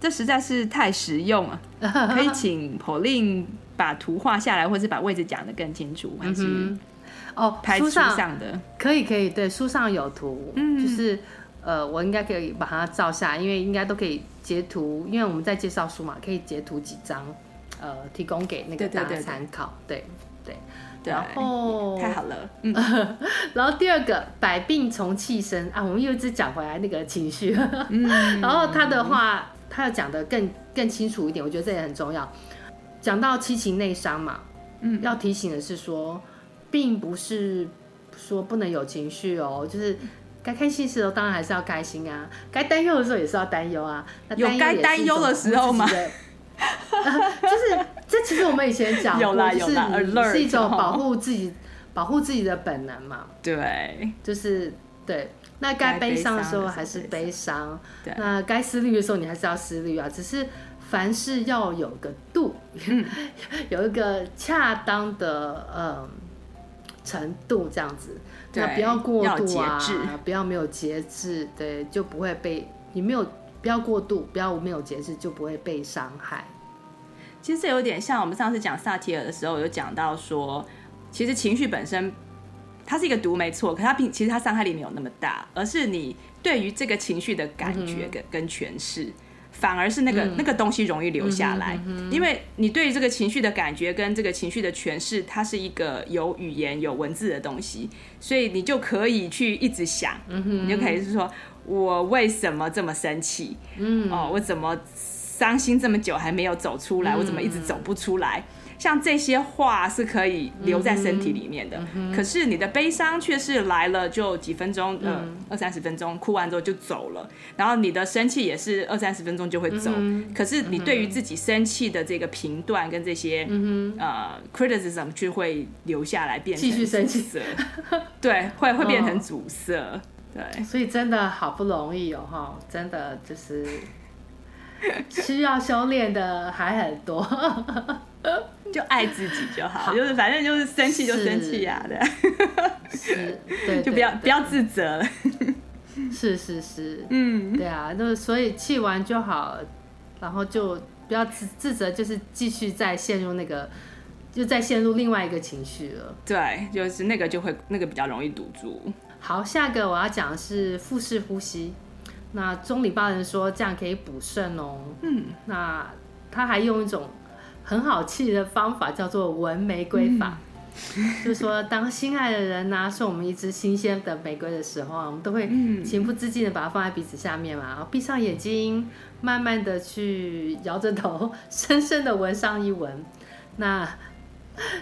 这实在是太实用了，可以请 Pauline 把图画下来，或者把位置讲得更清楚，还是哦，拍书上的。可以可以，对，书上有图，嗯，就是呃，我应该可以把它照下，因为应该都可以截图，因为我们在介绍书嘛，可以截图几张，呃，提供给那个大家参考，对对，对，然后太好了，嗯，然后第二个百病从气生啊，我们又一直讲回来那个情绪，嗯，然后他的话。他要讲的更更清楚一点，我觉得这也很重要。讲到七情内伤嘛，嗯，要提醒的是说，并不是说不能有情绪哦，就是该开心的时候当然还是要开心啊，该担忧的时候也是要担忧啊。有该担忧的时候吗？就是这其实我们以前讲过，是是一种保护自己、保护自己的本能嘛。对，就是对。那该悲伤的时候还是悲伤，那该思虑的时候你还是要思虑啊。只是凡事要有个度，嗯、有一个恰当的呃程度这样子，那不要过度啊，不要没有节制，对，就不会被你没有不要过度，不要没有节制，就不会被伤害。其实这有点像我们上次讲萨提尔的时候有讲到说，其实情绪本身。它是一个毒没错，可它并其实它伤害力没有那么大，而是你对于这个情绪的感觉跟跟诠释。反而是那个、嗯、那个东西容易留下来，嗯嗯、因为你对于这个情绪的感觉跟这个情绪的诠释，它是一个有语言、有文字的东西，所以你就可以去一直想，嗯、你就可以是说，我为什么这么生气？嗯，哦，我怎么伤心这么久还没有走出来？嗯、我怎么一直走不出来？像这些话是可以留在身体里面的，嗯、可是你的悲伤却是来了就几分钟，嗯、呃，二三十分钟，哭完之后就走了。然后你的生气也是二三十分钟就会走，嗯、可是你对于自己生气的这个评断跟这些、嗯、呃 criticism 就会留下来，变成继续生气，对，会会变成阻塞，哦、对，所以真的好不容易哦，哈，真的就是需要修炼的还很多。就爱自己就好，好。就是反正就是生气就生气呀，对，是，对，就不要不要自责。了，是是是，嗯，对啊，就是所以气完就好，然后就不要自自责，就是继续再陷入那个，就再陷入另外一个情绪了，对，就是那个就会那个比较容易堵住。好，下个我要讲的是腹式呼吸，那中里巴人说这样可以补肾哦，嗯，那他还用一种。很好气的方法叫做闻玫瑰法，嗯、就是说，当心爱的人拿、啊、送我们一支新鲜的玫瑰的时候啊，我们都会情不自禁的把它放在鼻子下面嘛，然后闭上眼睛，慢慢的去摇着头，深深的闻上一闻。那，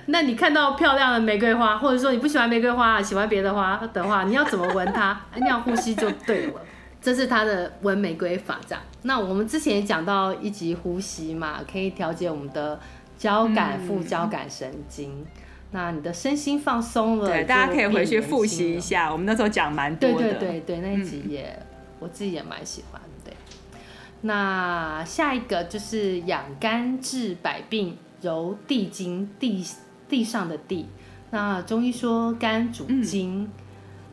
那你看到漂亮的玫瑰花，或者说你不喜欢玫瑰花，喜欢别的花的话，你要怎么闻它？那样呼吸就对了。这是它的闻玫瑰法，这样。那我们之前也讲到一级呼吸嘛，可以调节我们的交感副交感神经。嗯、那你的身心放松了，对，大家可以回去复习一下。我们那时候讲蛮多的，对对对对，那一集也、嗯、我自己也蛮喜欢对。那下一个就是养肝治百病，揉地经，地地上的地。那中医说肝主筋。嗯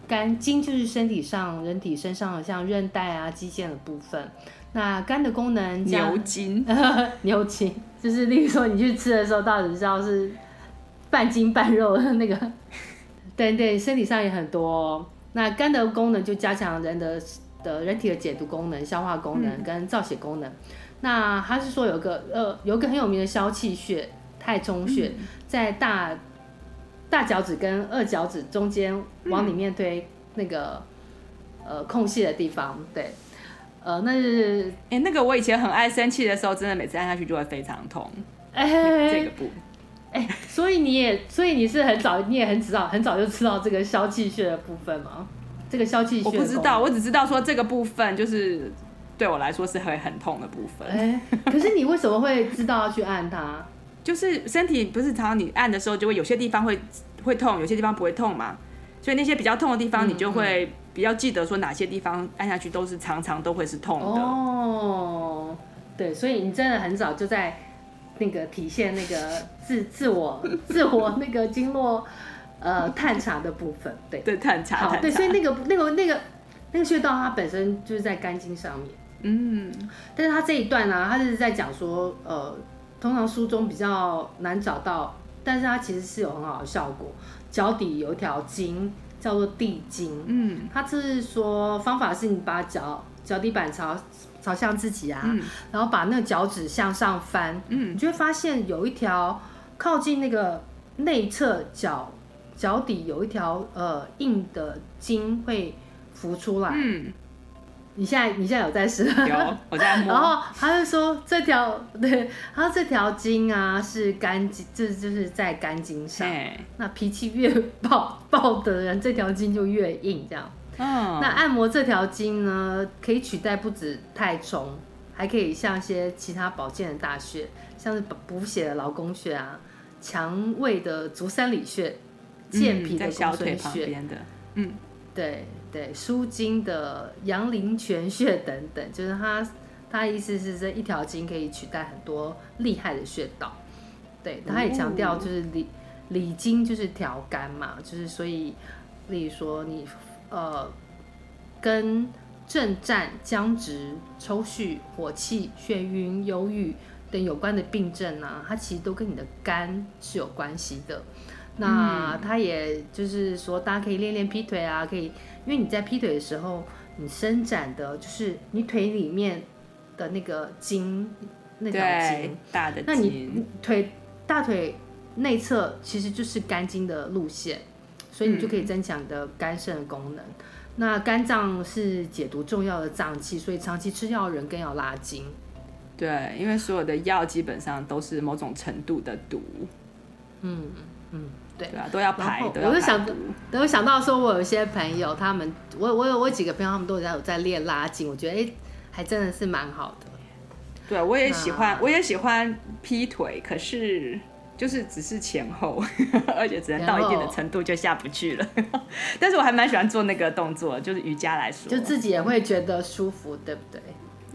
肝筋就是身体上人体身上的像韧带啊、肌腱的部分。那肝的功能，牛筋，牛筋就是，例如说你去吃的时候，到底知道是半筋半肉的那个。对对，身体上也很多哦。那肝的功能就加强人的的人体的解毒功能、消化功能跟造血功能。嗯、那他是说有个呃，有个很有名的消气穴太冲穴，嗯、在大。大脚趾跟二脚趾中间往里面推那个、嗯、呃空隙的地方，对，呃，那是哎、欸，那个我以前很爱生气的时候，真的每次按下去就会非常痛。哎、欸，这个部哎、欸，所以你也，所以你是很早，你也很早很早就知道这个消气穴的部分吗？这个消气穴，我不知道，我只知道说这个部分就是对我来说是会很痛的部分。哎、欸，可是你为什么会知道要去按它？就是身体不是常常你按的时候，就会有些地方会会痛，有些地方不会痛嘛。所以那些比较痛的地方，你就会比较记得说哪些地方按下去都是常常都会是痛的。哦，对，所以你真的很早就在那个体现那个自 自我自我那个经络呃探查的部分，对对探查，好，对，所以那个那个那个那个穴道它本身就是在肝经上面，嗯，但是它这一段呢、啊，它是在讲说呃。通常书中比较难找到，但是它其实是有很好的效果。脚底有一条筋叫做地筋，嗯，它是说方法是你把脚脚底板朝朝向自己啊，嗯、然后把那个脚趾向上翻，嗯，你就会发现有一条靠近那个内侧脚脚底有一条呃硬的筋会浮出来，嗯。你现在你现在有在试？有，我在摸。然后他就说这条对，他说这条筋啊是肝经，这就是在肝经上。嘿那脾气越暴暴的人，这条筋就越硬，这样。嗯。那按摩这条筋呢，可以取代不止太冲，还可以像一些其他保健的大穴，像是补血的劳宫穴啊，强胃的足三里穴，健脾的公孙穴。嗯，嗯对。对，舒筋的阳陵泉穴等等，就是他，他意思是这一条筋可以取代很多厉害的穴道。对，他也强调就是理理经就是调肝嘛，就是所以，例如说你呃跟震颤、僵直、抽搐、火气、眩晕、忧郁等有关的病症啊，它其实都跟你的肝是有关系的。那他也就是说，大家可以练练劈腿啊，可以，因为你在劈腿的时候，你伸展的就是你腿里面的那个筋，那条筋大的筋，那你腿大腿内侧其实就是肝经的路线，所以你就可以增强你的肝肾功能。嗯、那肝脏是解毒重要的脏器，所以长期吃药人更要拉筋。对，因为所有的药基本上都是某种程度的毒。嗯嗯。对，对啊，都要排。我就想，我想到说，我有一些朋友，他们，我我有我有几个朋友，他们都有在有在练拉筋，我觉得哎，还真的是蛮好的。对，我也喜欢，我也喜欢劈腿，可是就是只是前后，而且只能到一定的程度就下不去了。但是我还蛮喜欢做那个动作，就是瑜伽来说，就自己也会觉得舒服，对不对？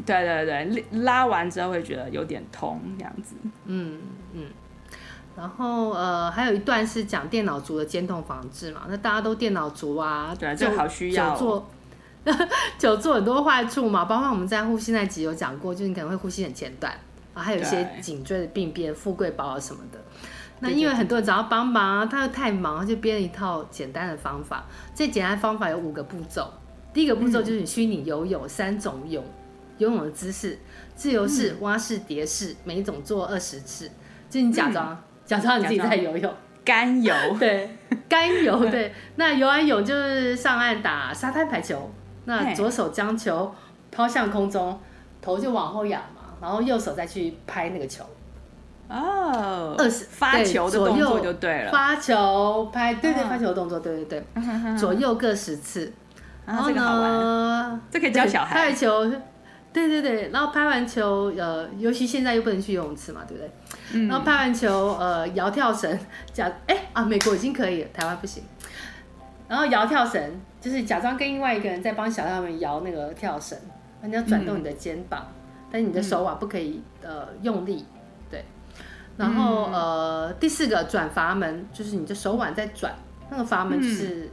对对对，拉完之后会觉得有点痛，这样子。嗯嗯。然后呃，还有一段是讲电脑族的肩痛防治嘛，那大家都电脑族啊，对啊，就好需要。久坐，久坐很多坏处嘛，包括我们在呼吸那集有讲过，就是你可能会呼吸很前段啊，还有一些颈椎的病变、富贵包啊什么的。那因为很多人找他帮忙，他又太忙，他就编了一套简单的方法。这简单方法有五个步骤，第一个步骤就是你虚拟游泳三种泳游泳的姿势，自由式、蛙式、蝶式，每一种做二十次，就你假装。假装你自己在游泳，干游，对，干游，对。那游完泳就是上岸打沙滩排球，那左手将球抛向空中，头就往后仰嘛，然后右手再去拍那个球。哦，二十发球的动作就对了，发球拍，对对，发球的动作，对对对，左右各十次。然后呢，这可以教小孩。拍球。对对对，然后拍完球，呃，尤其现在又不能去游泳池嘛，对不对？嗯、然后拍完球，呃，摇跳绳，假哎啊，美国已经可以了，台湾不行。然后摇跳绳就是假装跟另外一个人在帮小朋友们摇那个跳绳，你要转动你的肩膀，嗯、但是你的手腕不可以呃用力，对。然后、嗯、呃，第四个转阀门，就是你的手腕在转，那个阀门就是、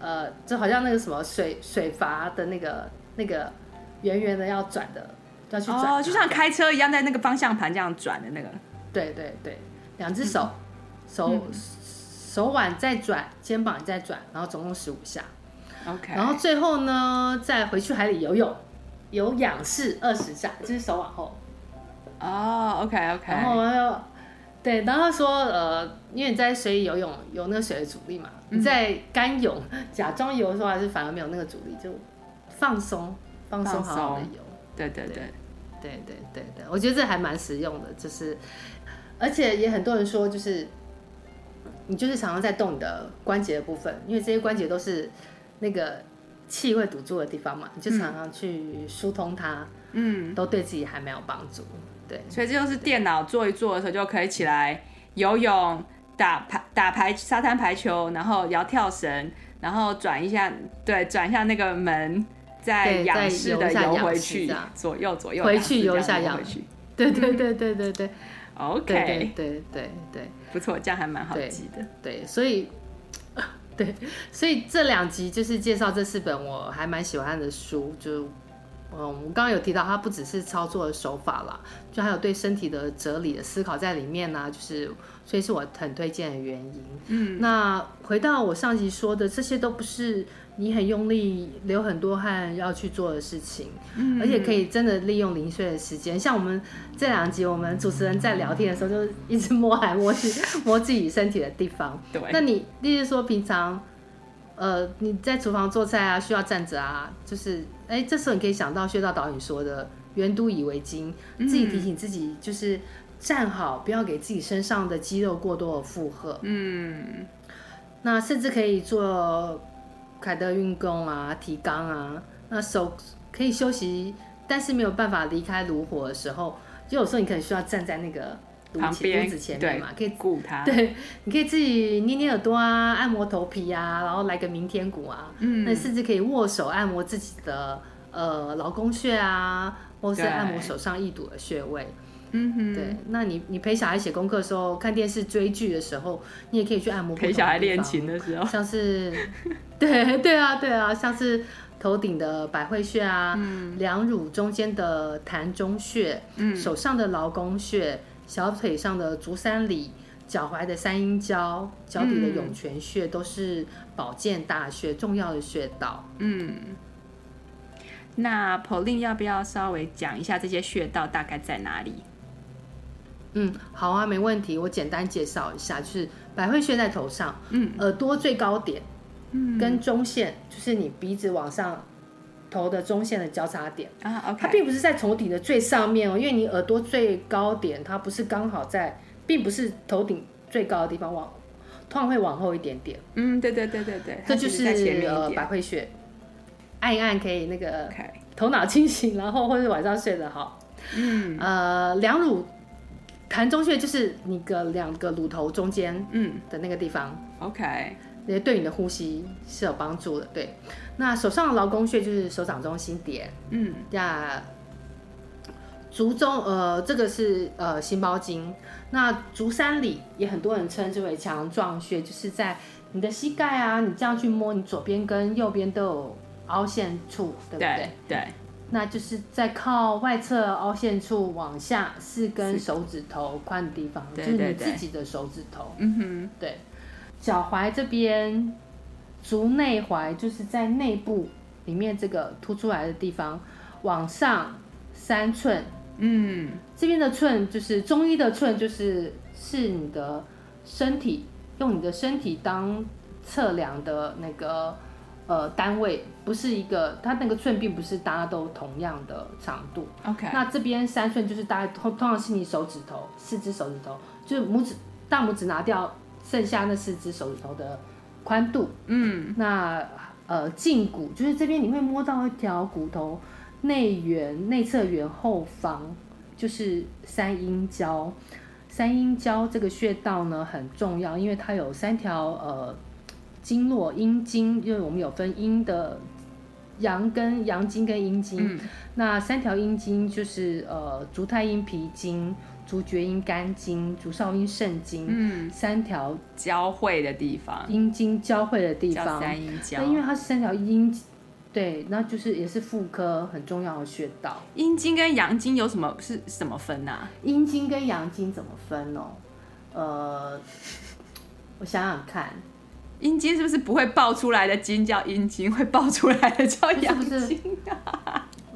嗯、呃，就好像那个什么水水阀的那个那个。圆圆的要转的，要去转，哦，就像开车一样，在那个方向盘这样转的那个。对对对，两只手，嗯、手、嗯、手腕再转，肩膀再转，然后总共十五下。OK。然后最后呢，再回去海里游泳，有仰式二十下，就是手往后。哦，OK OK。然后又对，然后说呃，因为你在水里游泳有那个水的阻力嘛，嗯、你在干泳假装游的时候，还是反而没有那个阻力，就放松。放松好好的游，对对对，对。对对对对，我觉得这还蛮实用的，就是，而且也很多人说，就是你就是常常在动你的关节的部分，因为这些关节都是那个气会堵住的地方嘛，你就常常去疏通它，嗯，都对自己还蛮有帮助，对，所以这就是电脑做一做的时候就可以起来游泳、打排、打排沙滩排球，然后摇跳绳，然后转一下，对，转一下那个门。再仰式的游回去，左右左右回去游一下仰，对对对对对 对，OK，对对对对，不错，这样还蛮好记的。对，所以 对，所以这两集就是介绍这四本我还蛮喜欢的书，就嗯，我刚刚有提到它不只是操作的手法啦，就还有对身体的哲理的思考在里面呢，就是所以是我很推荐的原因。嗯，那回到我上集说的，这些都不是。你很用力，流很多汗要去做的事情，嗯、而且可以真的利用零碎的时间。像我们这两集，我们主持人在聊天的时候，就一直摸来摸去，摸自己身体的地方。对。那你，例如说平常，呃，你在厨房做菜啊，需要站着啊，就是，哎，这时候你可以想到薛道导引说的“圆都以为经”，自己提醒自己，就是站好，不要给自己身上的肌肉过多的负荷。嗯。那甚至可以做。凯德运功啊，提肛啊，那手可以休息，但是没有办法离开炉火的时候，就有时候你可能需要站在那个炉前炉子前面嘛，可以顾它。对，你可以自己捏捏耳朵啊，按摩头皮啊，然后来个明天鼓啊，嗯，那甚至可以握手按摩自己的呃劳宫穴啊，或是按摩手上易堵的穴位。嗯哼，对，那你你陪小孩写功课的时候，看电视追剧的时候，你也可以去按摩。陪小孩练琴的时候，像是，对对啊对啊，像是头顶的百会穴啊，嗯、两乳中间的膻中穴，嗯、手上的劳宫穴，小腿上的足三里，脚踝的三阴交、脚底的涌泉穴都是保健大穴，重要的穴道。嗯，那 Pauline 要不要稍微讲一下这些穴道大概在哪里？嗯，好啊，没问题。我简单介绍一下，就是百会穴在头上，嗯，耳朵最高点，嗯，跟中线就是你鼻子往上头的中线的交叉点啊。OK，它并不是在头顶的最上面哦，因为你耳朵最高点，它不是刚好在。并不是头顶最高的地方，往通常会往后一点点。嗯，对对对对对，这就是呃百会穴，按一按可以那个头脑清醒，然后或者晚上睡得好。嗯，呃，两乳膻中穴就是你个两个乳头中间嗯的那个地方。OK，也对你的呼吸是有帮助的。对，那手上的劳宫穴就是手掌中心点。嗯，那。足中，呃，这个是呃心包经，那足三里也很多人称之为强壮穴，就是在你的膝盖啊，你这样去摸，你左边跟右边都有凹陷处，对不对？对，对，那就是在靠外侧凹陷处往下四根手指头宽的地方，就是你自己的手指头。嗯哼，对。脚踝这边，足内踝就是在内部里面这个凸出来的地方，往上三寸。嗯，这边的寸就是中医的寸，就是是你的身体，用你的身体当测量的那个呃单位，不是一个，它那个寸并不是大家都同样的长度。OK，那这边三寸就是大概通通常是你手指头，四只手指头，就是拇指大拇指拿掉，剩下那四只手指头的宽度。嗯，那呃胫骨就是这边你会摸到一条骨头。内缘、内侧缘后方就是三阴交，三阴交这个穴道呢很重要，因为它有三条呃经络，阴经，因为我们有分阴的阳跟阳经跟阴经，嗯、那三条阴经就是呃足太阴脾经、足厥阴肝经、足少阴肾经，嗯，三条交汇的地方，阴经交汇的地方，三阴交，那因为它是三条阴。对，那就是也是妇科很重要的穴道。阴经跟阳经有什么是什么分啊？阴经跟阳经怎么分哦？呃，我想想看，阴经是不是不会爆出来的经叫阴经，会爆出来的叫阳？不是不是，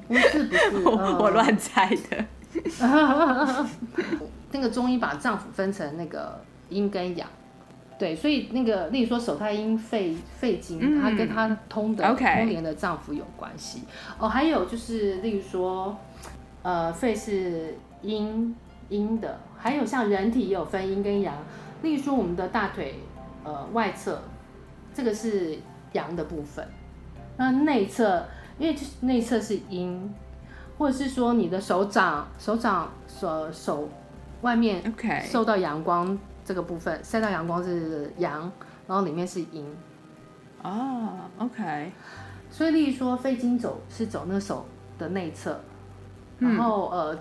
我我乱猜的。那个中医把脏腑分成那个阴跟阳。对，所以那个，例如说手太阴肺肺经，嗯、它跟它通的 Okay. 通连的脏腑有关系。哦，还有就是，例如说，呃，肺是阴阴的，还有像人体也有分阴跟阳。例如说，我们的大腿呃外侧，这个是阳的部分。那内侧，因为就是内侧是阴，或者是说你的手掌手掌手手外面受到阳光。这个部分晒到阳光是阳，然后里面是阴。哦，OK。所以，例如说肺经走是走那个手的内侧，然后、嗯、呃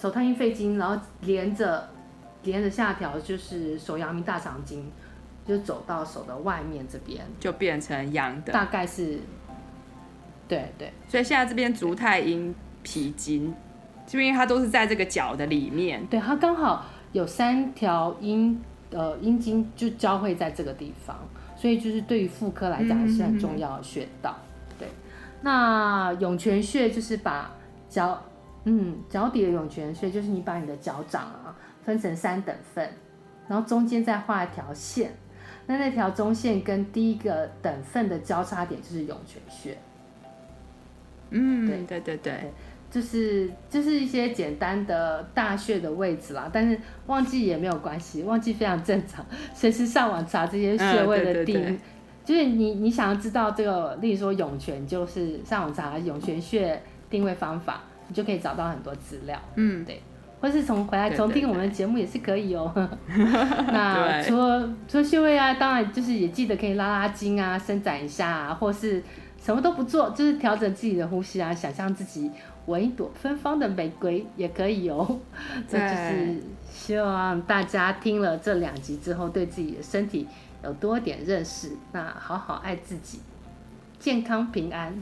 手太阴肺经，然后连着连着下条就是手阳明大肠经，就走到手的外面这边，就变成阳的。大概是，对对。所以现在这边足太阴脾经，就因为它都是在这个脚的里面，对，它刚好有三条阴。呃，阴经就交汇在这个地方，所以就是对于妇科来讲是很重要的穴道。对，那涌泉穴就是把脚，嗯，脚底的涌泉穴就是你把你的脚掌啊分成三等份，然后中间再画一条线，那那条中线跟第一个等份的交叉点就是涌泉穴。嗯，对对对对。就是就是一些简单的大穴的位置啦，但是忘记也没有关系，忘记非常正常。随时上网查这些穴位的定就是你你想要知道这个，例如说涌泉，就是上网查涌泉穴定位方法，你就可以找到很多资料。嗯，对，或是从回来重听我们的节目也是可以哦、喔。那除了除了穴位啊，当然就是也记得可以拉拉筋啊，伸展一下啊，或是什么都不做，就是调整自己的呼吸啊，想象自己。闻一朵芬芳的玫瑰也可以哦，这就是希望大家听了这两集之后，对自己的身体有多点认识，那好好爱自己，健康平安。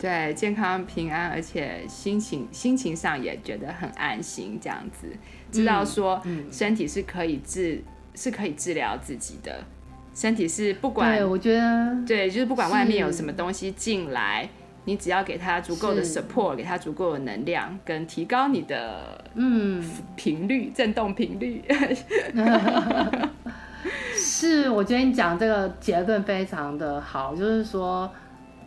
对，健康平安，而且心情心情上也觉得很安心，这样子。知道说身体是可以治是可以治疗自己的，身体是不管，对，我觉得对，就是不管外面有什么东西进来，你只要给他足够的 support，给他足够的能量，跟提高你的嗯。频率、震动频率。是，我觉得你讲这个结论非常的好，就是说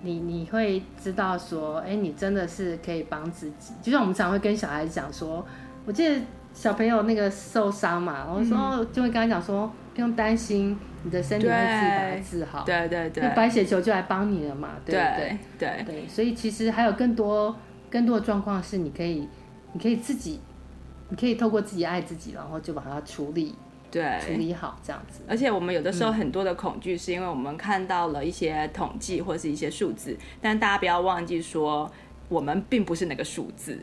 你你会知道说，哎，你真的是可以帮自己，就像我们常会跟小孩子讲说，我记得。小朋友那个受伤嘛，我说、嗯、就会跟他讲说，不用担心，你的身体会自己把它治好。对对对，白血球就来帮你了嘛，对不对？对对，对，所以其实还有更多更多的状况是，你可以你可以自己，你可以透过自己爱自己，然后就把它处理，对，处理好这样子。而且我们有的时候很多的恐惧，是因为我们看到了一些统计或是一些数字，但大家不要忘记说，我们并不是那个数字。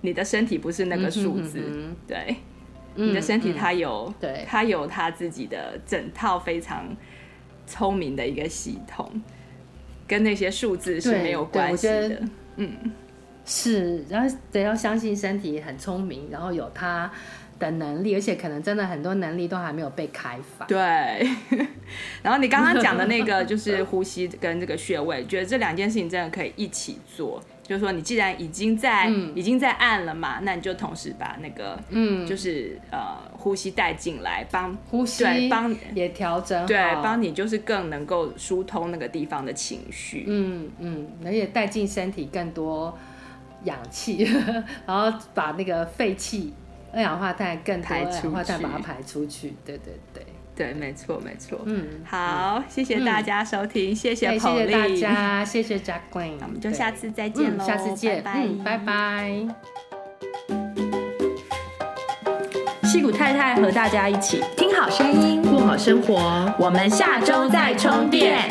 你的身体不是那个数字，嗯哼哼，对，嗯，你的身体它有，嗯，对，它有它自己的整套非常聪明的一个系统，跟那些数字是没有关系的。嗯，是，然后得要相信身体很聪明，然后有它的能力，而且可能真的很多能力都还没有被开发。对，然后你刚刚讲的那个就是呼吸跟这个穴位，觉得这两件事情真的可以一起做。就是说，你既然已经在、嗯、已经在按了嘛，那你就同时把那个，嗯，就是呃呼吸带进来，帮呼吸，对，帮也调整，对，帮你就是更能够疏通那个地方的情绪，嗯嗯，而且带进身体更多氧气，然后把那个废气、二氧化碳更多二氧化碳把它排出去，对对对。对，没错，没错。嗯，好，谢谢大家收听，嗯、谢谢谢大家，谢谢 Jacqueline，那我们就下次再见喽、嗯，下次见，拜拜。嗯、拜拜。矽谷太太和大家一起听好声音，过好生活，我们下周再充电。